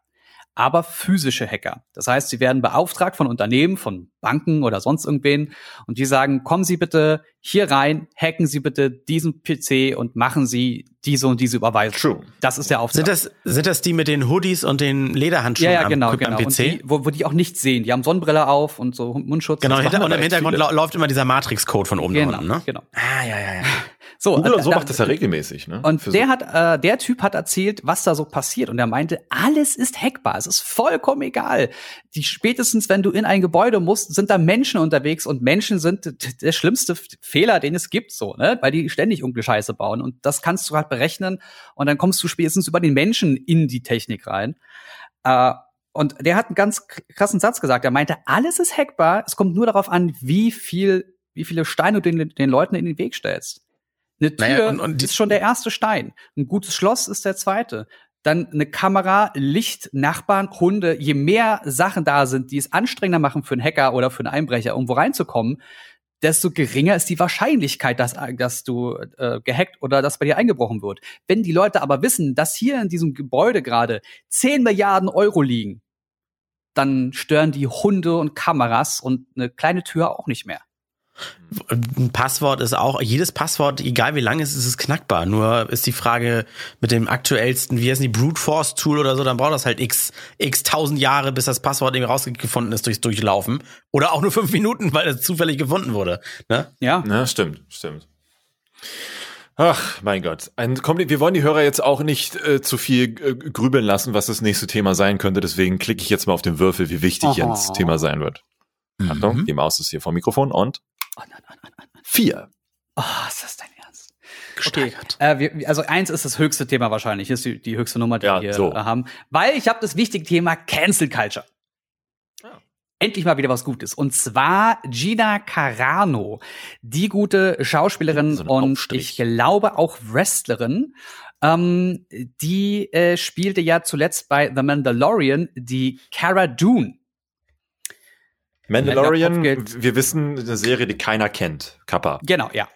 [SPEAKER 3] aber physische Hacker. Das heißt, sie werden beauftragt von Unternehmen, von Banken oder sonst irgendwen und die sagen, kommen Sie bitte hier rein, hacken Sie bitte diesen PC und machen Sie diese und diese Überweisung. True. Das ist der Auftrag.
[SPEAKER 2] Sind das, sind das die mit den Hoodies und den Lederhandschuhen
[SPEAKER 3] ja, ja, genau, am, genau. am PC? Die, wo, wo die auch nichts sehen. Die haben Sonnenbrille auf und so Mundschutz.
[SPEAKER 2] Genau, hinter, und im Hintergrund läuft immer dieser Matrix-Code von oben
[SPEAKER 3] genau,
[SPEAKER 2] nach unten, ne?
[SPEAKER 3] Genau.
[SPEAKER 2] Ah, ja, ja, ja.
[SPEAKER 4] So, Google und so macht das ja regelmäßig. Ne?
[SPEAKER 3] Und der so. hat, äh, der Typ hat erzählt, was da so passiert. Und er meinte, alles ist hackbar. Es ist vollkommen egal. Die spätestens, wenn du in ein Gebäude musst, sind da Menschen unterwegs und Menschen sind der schlimmste Fehler, den es gibt, so, ne? Weil die ständig irgendeine Scheiße bauen. Und das kannst du halt berechnen. Und dann kommst du spätestens über den Menschen in die Technik rein. Äh, und der hat einen ganz krassen Satz gesagt. Er meinte, alles ist hackbar. Es kommt nur darauf an, wie viel, wie viele Steine du den, den Leuten in den Weg stellst. Eine Tür naja, und, und ist schon der erste Stein. Ein gutes Schloss ist der zweite. Dann eine Kamera, Licht, Nachbarn, Hunde. Je mehr Sachen da sind, die es anstrengender machen für einen Hacker oder für einen Einbrecher, irgendwo reinzukommen, desto geringer ist die Wahrscheinlichkeit, dass, dass du äh, gehackt oder dass bei dir eingebrochen wird. Wenn die Leute aber wissen, dass hier in diesem Gebäude gerade 10 Milliarden Euro liegen, dann stören die Hunde und Kameras und eine kleine Tür auch nicht mehr.
[SPEAKER 2] Ein Passwort ist auch, jedes Passwort, egal wie lang es ist, ist es knackbar. Nur ist die Frage mit dem aktuellsten, wie heißt die, Brute Force Tool oder so, dann braucht das halt x, x tausend Jahre, bis das Passwort irgendwie rausgefunden ist durchs Durchlaufen. Oder auch nur fünf Minuten, weil es zufällig gefunden wurde. Ne?
[SPEAKER 4] Ja. Ja, stimmt, stimmt. Ach, mein Gott. Ein, komm, wir wollen die Hörer jetzt auch nicht äh, zu viel äh, grübeln lassen, was das nächste Thema sein könnte. Deswegen klicke ich jetzt mal auf den Würfel, wie wichtig Aha. jetzt Thema sein wird. Mhm. Achtung, die Maus ist hier vom Mikrofon und Vier.
[SPEAKER 3] Oh, ist das dein Ernst? Okay. Äh, wir, also eins ist das höchste Thema wahrscheinlich, ist die, die höchste Nummer, die ja, wir so. Äh, haben. Weil ich habe das wichtige Thema Cancel Culture. Ja. Endlich mal wieder was Gutes. Und zwar Gina Carano, die gute Schauspielerin so und Aufstrich. ich glaube auch Wrestlerin. Ähm, die äh, spielte ja zuletzt bei The Mandalorian die Cara Dune.
[SPEAKER 4] Mandalorian, wir wissen, eine Serie, die keiner kennt. Kappa.
[SPEAKER 3] Genau, ja.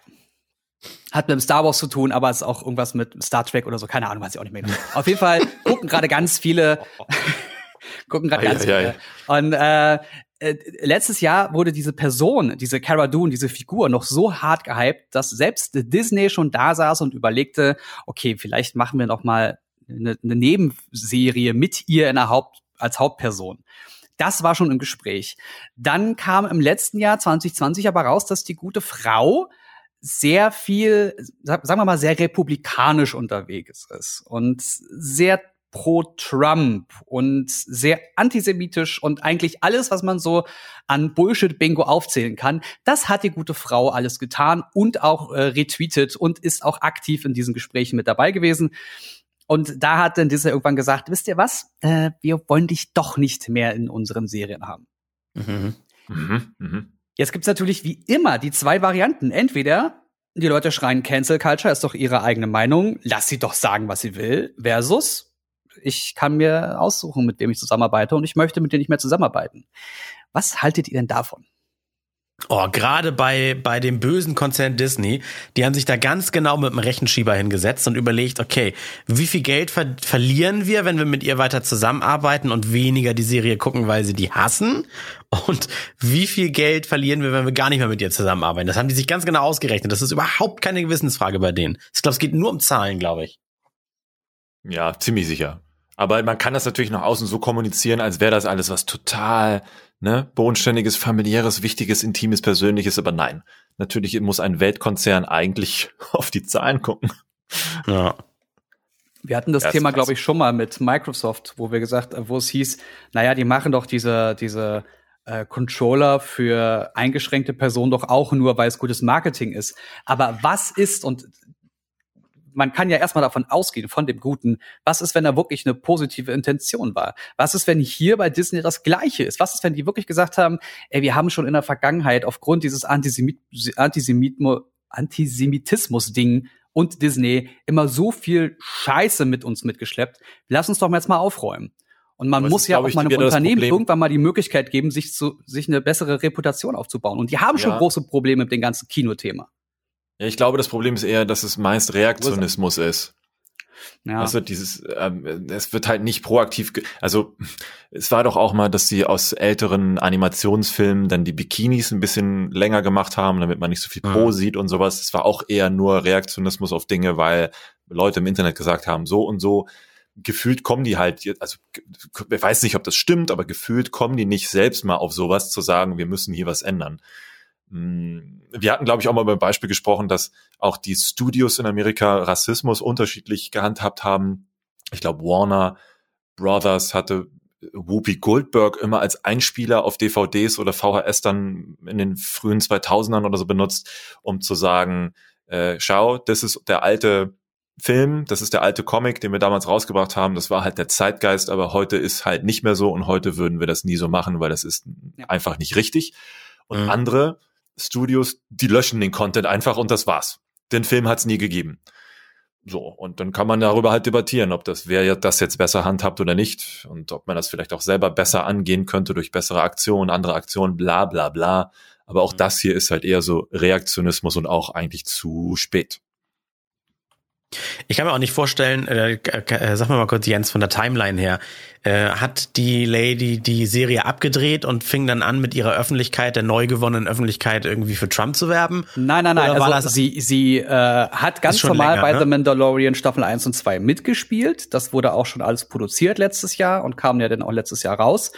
[SPEAKER 3] Hat mit Star Wars zu tun, aber ist auch irgendwas mit Star Trek oder so. Keine Ahnung, weiß ich auch nicht mehr. Genau. Auf jeden Fall gucken gerade ganz viele, gucken gerade ganz viele. Und äh, äh, letztes Jahr wurde diese Person, diese Cara Dune, diese Figur noch so hart gehypt, dass selbst Disney schon da saß und überlegte, okay, vielleicht machen wir noch mal eine, eine Nebenserie mit ihr in der Haupt als Hauptperson. Das war schon im Gespräch. Dann kam im letzten Jahr 2020 aber raus, dass die gute Frau sehr viel, sagen wir mal, sehr republikanisch unterwegs ist und sehr pro Trump und sehr antisemitisch und eigentlich alles, was man so an Bullshit-Bingo aufzählen kann, das hat die gute Frau alles getan und auch äh, retweetet und ist auch aktiv in diesen Gesprächen mit dabei gewesen. Und da hat dann Disney irgendwann gesagt, wisst ihr was, äh, wir wollen dich doch nicht mehr in unseren Serien haben. Mhm. Mhm. Mhm. Jetzt gibt's natürlich wie immer die zwei Varianten. Entweder die Leute schreien Cancel Culture, ist doch ihre eigene Meinung. Lass sie doch sagen, was sie will. Versus, ich kann mir aussuchen, mit wem ich zusammenarbeite und ich möchte mit denen nicht mehr zusammenarbeiten. Was haltet ihr denn davon?
[SPEAKER 2] Oh, gerade bei, bei dem bösen Konzern Disney, die haben sich da ganz genau mit dem Rechenschieber hingesetzt und überlegt, okay, wie viel Geld ver verlieren wir, wenn wir mit ihr weiter zusammenarbeiten und weniger die Serie gucken, weil sie die hassen? Und wie viel Geld verlieren wir, wenn wir gar nicht mehr mit ihr zusammenarbeiten? Das haben die sich ganz genau ausgerechnet. Das ist überhaupt keine Gewissensfrage bei denen. Ich glaube, es geht nur um Zahlen, glaube ich.
[SPEAKER 4] Ja, ziemlich sicher. Aber man kann das natürlich nach außen so kommunizieren, als wäre das alles was total ne, bodenständiges, familiäres, wichtiges, intimes, persönliches. Aber nein, natürlich muss ein Weltkonzern eigentlich auf die Zahlen gucken.
[SPEAKER 3] Ja. Wir hatten das, das Thema, glaube ich, schon mal mit Microsoft, wo wir gesagt, wo es hieß, naja, die machen doch diese, diese äh, Controller für eingeschränkte Personen doch auch nur, weil es gutes Marketing ist. Aber was ist, und man kann ja erstmal davon ausgehen, von dem Guten, was ist, wenn da wirklich eine positive Intention war? Was ist, wenn hier bei Disney das Gleiche ist? Was ist, wenn die wirklich gesagt haben, ey, wir haben schon in der Vergangenheit aufgrund dieses Antisemit Antisemitismus-Ding und Disney immer so viel Scheiße mit uns mitgeschleppt. Lass uns doch mal jetzt mal aufräumen. Und man muss ja auch mal einem Unternehmen irgendwann mal die Möglichkeit geben, sich zu, sich eine bessere Reputation aufzubauen. Und die haben schon ja. große Probleme mit dem ganzen Kinothema.
[SPEAKER 4] Ja, ich glaube, das Problem ist eher, dass es meist Reaktionismus ist. Ja. Also dieses, ähm, es wird halt nicht proaktiv, also es war doch auch mal, dass sie aus älteren Animationsfilmen dann die Bikinis ein bisschen länger gemacht haben, damit man nicht so viel Pro mhm. sieht und sowas. Es war auch eher nur Reaktionismus auf Dinge, weil Leute im Internet gesagt haben, so und so. Gefühlt kommen die halt, also ich weiß nicht, ob das stimmt, aber gefühlt kommen die nicht selbst mal auf sowas zu sagen, wir müssen hier was ändern. Hm, wir hatten, glaube ich, auch mal über ein Beispiel gesprochen, dass auch die Studios in Amerika Rassismus unterschiedlich gehandhabt haben. Ich glaube, Warner Brothers hatte Whoopi Goldberg immer als Einspieler auf DVDs oder VHS dann in den frühen 2000ern oder so benutzt, um zu sagen, äh, schau, das ist der alte Film, das ist der alte Comic, den wir damals rausgebracht haben, das war halt der Zeitgeist, aber heute ist halt nicht mehr so und heute würden wir das nie so machen, weil das ist ja. einfach nicht richtig. Und mhm. andere Studios, die löschen den Content einfach und das war's. Den Film hat's nie gegeben. So, und dann kann man darüber halt debattieren, ob das, wer das jetzt besser handhabt oder nicht und ob man das vielleicht auch selber besser angehen könnte durch bessere Aktionen, andere Aktionen, bla bla bla. Aber auch mhm. das hier ist halt eher so Reaktionismus und auch eigentlich zu spät.
[SPEAKER 2] Ich kann mir auch nicht vorstellen, äh, äh, sag mal mal kurz Jens von der Timeline her, äh, hat die Lady die Serie abgedreht und fing dann an, mit ihrer Öffentlichkeit, der neu gewonnenen Öffentlichkeit irgendwie für Trump zu werben?
[SPEAKER 3] Nein, nein, nein. Oder also sie, sie äh, hat ganz normal länger, bei ne? The Mandalorian Staffel 1 und 2 mitgespielt. Das wurde auch schon alles produziert letztes Jahr und kam ja dann auch letztes Jahr raus.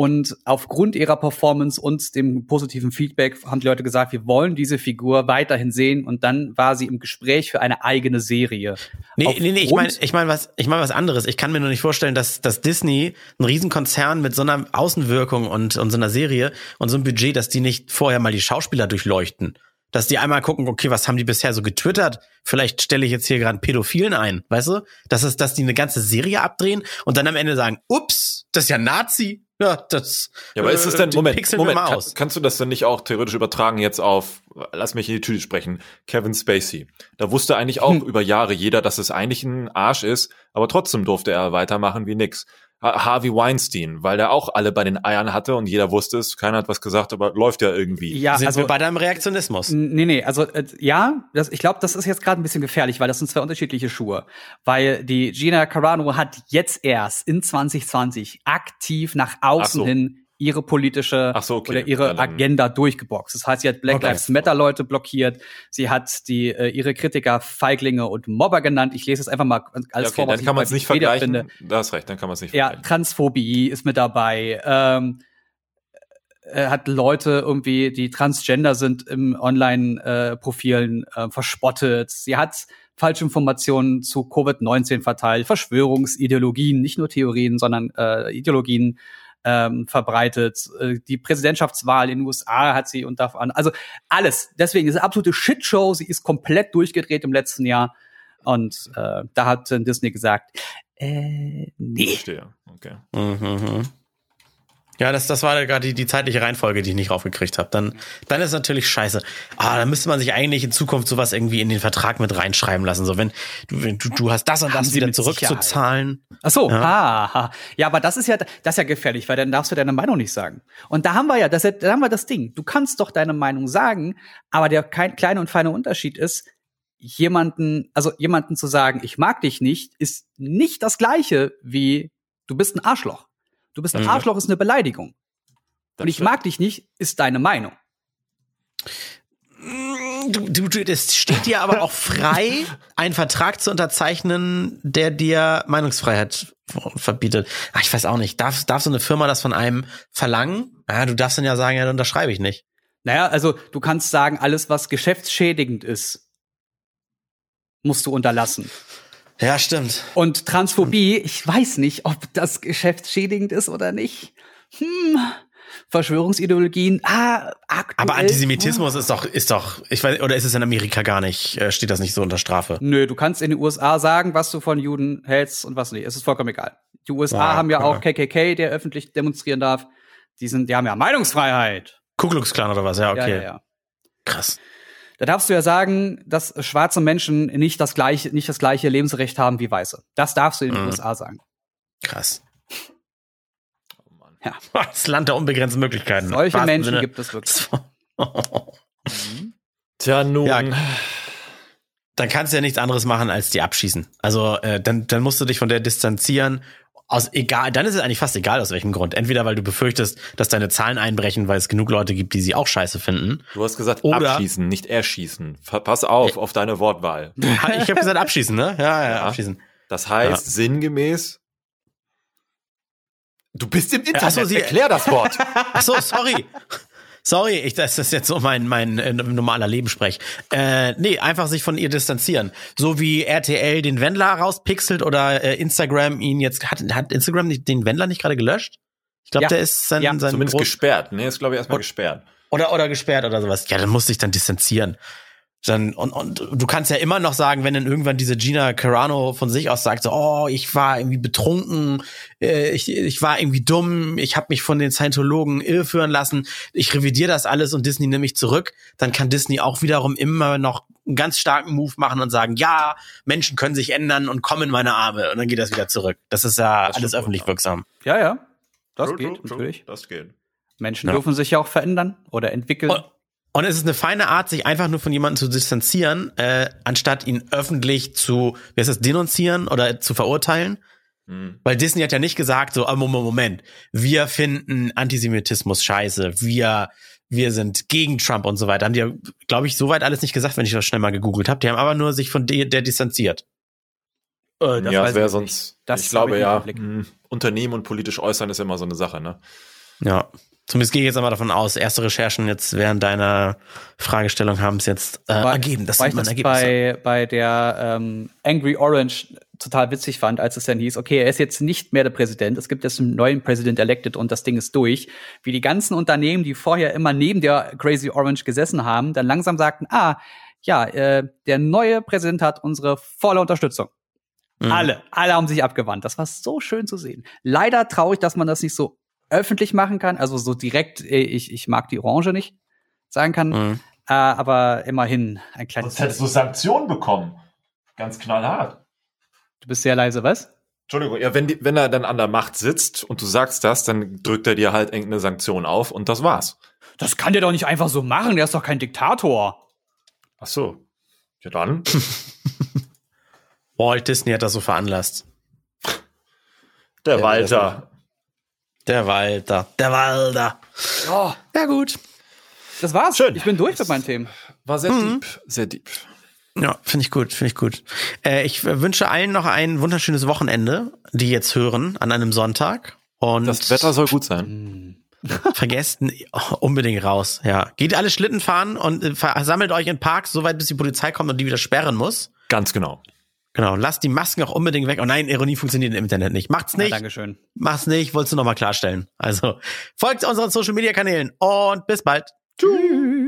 [SPEAKER 3] Und aufgrund ihrer Performance und dem positiven Feedback haben die Leute gesagt, wir wollen diese Figur weiterhin sehen. Und dann war sie im Gespräch für eine eigene Serie.
[SPEAKER 2] Nee, aufgrund nee, nee, ich meine ich mein was, ich mein was anderes. Ich kann mir nur nicht vorstellen, dass, dass Disney Disney, ein Riesenkonzern mit so einer Außenwirkung und, und so einer Serie und so einem Budget, dass die nicht vorher mal die Schauspieler durchleuchten. Dass die einmal gucken, okay, was haben die bisher so getwittert? Vielleicht stelle ich jetzt hier gerade Pädophilen ein, weißt du? Das ist, dass die eine ganze Serie abdrehen und dann am Ende sagen, ups, das ist ja Nazi. Ja, das.
[SPEAKER 4] Ja, aber ist es denn, Moment, Moment, kann, kannst du das denn nicht auch theoretisch übertragen jetzt auf, lass mich in die Tüte sprechen, Kevin Spacey? Da wusste eigentlich auch hm. über Jahre jeder, dass es eigentlich ein Arsch ist, aber trotzdem durfte er weitermachen wie nix. Harvey Weinstein, weil der auch alle bei den Eiern hatte und jeder wusste es, keiner hat was gesagt, aber läuft ja irgendwie.
[SPEAKER 2] Ja, Sind also wir bei deinem Reaktionismus.
[SPEAKER 3] Nee, nee, also äh, ja, das, ich glaube, das ist jetzt gerade ein bisschen gefährlich, weil das sind zwei unterschiedliche Schuhe. Weil die Gina Carano hat jetzt erst in 2020 aktiv nach außen so. hin ihre politische so, okay. oder ihre Agenda durchgeboxt. Das heißt, sie hat Black okay. Lives Matter Leute blockiert, sie hat die äh, ihre Kritiker Feiglinge und Mobber genannt. Ich lese es einfach mal als ja,
[SPEAKER 4] okay, vor, was dann kann man es nicht vergleichen. Finde. Da hast recht, dann kann man es nicht
[SPEAKER 3] ja, vergleichen. Ja, Transphobie ist mit dabei. Ähm, äh, hat Leute irgendwie, die transgender sind, im Online-Profilen äh, äh, verspottet. Sie hat Falschinformationen zu Covid-19 verteilt, Verschwörungsideologien, nicht nur Theorien, sondern äh, Ideologien ähm, verbreitet. Äh, die Präsidentschaftswahl in den USA hat sie und davon, also alles. Deswegen ist eine absolute Shitshow. Sie ist komplett durchgedreht im letzten Jahr. Und äh, da hat Disney gesagt, äh, nee.
[SPEAKER 4] Verstehe. Okay. Mhm.
[SPEAKER 2] Ja, das, das war gerade die, die zeitliche Reihenfolge, die ich nicht raufgekriegt habe. Dann, dann ist natürlich scheiße. Ah, dann müsste man sich eigentlich in Zukunft sowas irgendwie in den Vertrag mit reinschreiben lassen. So, wenn du, wenn du, du hast das und das wieder zurückzuzahlen.
[SPEAKER 3] Ach so, ja. Ah, ja, aber das ist ja, das ist ja gefährlich, weil dann darfst du deine Meinung nicht sagen. Und da haben wir ja, das, da haben wir das Ding. Du kannst doch deine Meinung sagen, aber der kein, kleine und feine Unterschied ist, jemanden, also jemanden zu sagen, ich mag dich nicht, ist nicht das gleiche wie du bist ein Arschloch. Du bist ein mhm. Arschloch ist eine Beleidigung. Das und ich stimmt. mag dich nicht, ist deine Meinung.
[SPEAKER 2] Du, du, du, das steht dir aber auch frei, einen Vertrag zu unterzeichnen, der dir Meinungsfreiheit verbietet. Ach, ich weiß auch nicht. Darf, darf so eine Firma das von einem verlangen? Ja, du darfst dann ja sagen, ja, dann unterschreibe ich nicht.
[SPEAKER 3] Naja, also du kannst sagen, alles, was geschäftsschädigend ist, musst du unterlassen.
[SPEAKER 2] Ja, stimmt.
[SPEAKER 3] Und Transphobie, ich weiß nicht, ob das geschäftsschädigend ist oder nicht. Hm. Verschwörungsideologien, ah,
[SPEAKER 2] aktuell. Aber Antisemitismus ist doch, ist doch, ich weiß, oder ist es in Amerika gar nicht, äh, steht das nicht so unter Strafe?
[SPEAKER 3] Nö, du kannst in den USA sagen, was du von Juden hältst und was nicht. Es ist vollkommen egal. Die USA ja, haben ja, ja auch KKK, der öffentlich demonstrieren darf. Die sind, die haben ja Meinungsfreiheit.
[SPEAKER 2] Ku Klux Klan oder was? Ja, okay.
[SPEAKER 3] Ja, ja, ja.
[SPEAKER 2] Krass.
[SPEAKER 3] Da darfst du ja sagen, dass schwarze Menschen nicht das gleiche, nicht das gleiche Lebensrecht haben wie Weiße. Das darfst du in den mhm. USA sagen.
[SPEAKER 2] Krass. Oh Mann. Ja. Das Land der unbegrenzten Möglichkeiten.
[SPEAKER 3] Solche Menschen Sinne. gibt es wirklich.
[SPEAKER 2] mhm. Tja, nun. Ja, dann kannst du ja nichts anderes machen, als die abschießen. Also äh, dann, dann musst du dich von der distanzieren aus egal, dann ist es eigentlich fast egal aus welchem Grund. Entweder weil du befürchtest, dass deine Zahlen einbrechen, weil es genug Leute gibt, die sie auch scheiße finden.
[SPEAKER 4] Du hast gesagt Oder, abschießen, nicht erschießen. Pass auf auf deine Wortwahl.
[SPEAKER 2] ich habe gesagt abschießen, ne? Ja, ja, ja. abschießen.
[SPEAKER 4] Das heißt ja. sinngemäß Du bist im Internet. Achso, sie erklär das Wort.
[SPEAKER 2] Achso, sorry. Sorry, ich, das ist jetzt so mein, mein äh, normaler Lebenssprech. Äh, nee, einfach sich von ihr distanzieren. So wie RTL den Wendler rauspixelt oder äh, Instagram ihn jetzt, hat, hat Instagram nicht, den Wendler nicht gerade gelöscht? Ich glaube, ja. der ist sein, ja, sein
[SPEAKER 4] zumindest Groß gesperrt. Nee, ist glaube ich erstmal gesperrt.
[SPEAKER 2] Oder, oder gesperrt oder sowas. Ja, dann muss ich dann distanzieren. Dann, und, und du kannst ja immer noch sagen, wenn dann irgendwann diese Gina Carano von sich aus sagt, so, oh, ich war irgendwie betrunken, äh, ich, ich war irgendwie dumm, ich habe mich von den Scientologen irreführen lassen, ich revidiere das alles und Disney nimmt mich zurück, dann kann Disney auch wiederum immer noch einen ganz starken Move machen und sagen, ja, Menschen können sich ändern und kommen in meine Arme und dann geht das wieder zurück. Das ist ja das alles öffentlich wirksam.
[SPEAKER 3] Ja, ja, das true, geht true, natürlich.
[SPEAKER 4] Das geht.
[SPEAKER 3] Menschen ja. dürfen sich ja auch verändern oder entwickeln. Und,
[SPEAKER 2] und es ist eine feine Art, sich einfach nur von jemandem zu distanzieren, äh, anstatt ihn öffentlich zu, wie heißt das, denunzieren oder zu verurteilen. Mhm. Weil Disney hat ja nicht gesagt, so, oh, Moment, Moment, wir finden Antisemitismus scheiße, wir, wir sind gegen Trump und so weiter. Haben die ja, glaube ich, soweit alles nicht gesagt, wenn ich das schnell mal gegoogelt habe. Die haben aber nur sich von der, der distanziert.
[SPEAKER 4] Äh, das ja, das wäre sonst, das ich glaube ja, mh, Unternehmen und politisch äußern ist immer so eine Sache, ne?
[SPEAKER 2] Ja. Zumindest gehe ich jetzt einmal davon aus, erste Recherchen jetzt während deiner Fragestellung haben es jetzt äh, war, ergeben.
[SPEAKER 3] Das sind meine Ergebnisse. Bei, bei der ähm, Angry Orange total witzig fand, als es dann hieß, okay, er ist jetzt nicht mehr der Präsident, es gibt jetzt einen neuen Präsident elected und das Ding ist durch. Wie die ganzen Unternehmen, die vorher immer neben der Crazy Orange gesessen haben, dann langsam sagten, ah, ja, äh, der neue Präsident hat unsere volle Unterstützung. Mhm. Alle, alle haben sich abgewandt. Das war so schön zu sehen. Leider traurig, dass man das nicht so öffentlich machen kann, also so direkt, äh, ich, ich mag die Orange nicht, sagen kann. Mhm. Äh, aber immerhin ein kleines.
[SPEAKER 4] Sonst hättest du Sanktionen bekommen. Ganz knallhart.
[SPEAKER 3] Du bist sehr leise, was?
[SPEAKER 4] Entschuldigung, ja, wenn, die, wenn er dann an der Macht sitzt und du sagst das, dann drückt er dir halt irgendeine Sanktion auf und das war's.
[SPEAKER 3] Das kann der doch nicht einfach so machen, der ist doch kein Diktator.
[SPEAKER 4] Ach so. Ja dann.
[SPEAKER 2] Walt Disney hat das so veranlasst.
[SPEAKER 4] Der ja, Walter.
[SPEAKER 2] Der Walter. Der Walter.
[SPEAKER 3] Oh. Ja, gut. Das war's. Schön. Ich bin durch mit meinen Themen.
[SPEAKER 4] War sehr mhm. deep. Sehr deep.
[SPEAKER 2] Ja, finde ich gut, finde ich gut. Äh, ich wünsche allen noch ein wunderschönes Wochenende, die jetzt hören, an einem Sonntag. Und
[SPEAKER 4] das Wetter soll gut sein.
[SPEAKER 2] Vergesst unbedingt raus, ja. Geht alle Schlitten fahren und äh, sammelt euch in Parks, soweit bis die Polizei kommt und die wieder sperren muss.
[SPEAKER 4] Ganz genau.
[SPEAKER 2] Genau, lasst die Masken auch unbedingt weg. Oh nein, Ironie funktioniert im Internet nicht. Macht's nicht. Ja,
[SPEAKER 3] Dankeschön.
[SPEAKER 2] Macht's nicht, wolltest du nochmal klarstellen. Also, folgt unseren Social Media Kanälen und bis bald. Tschüss.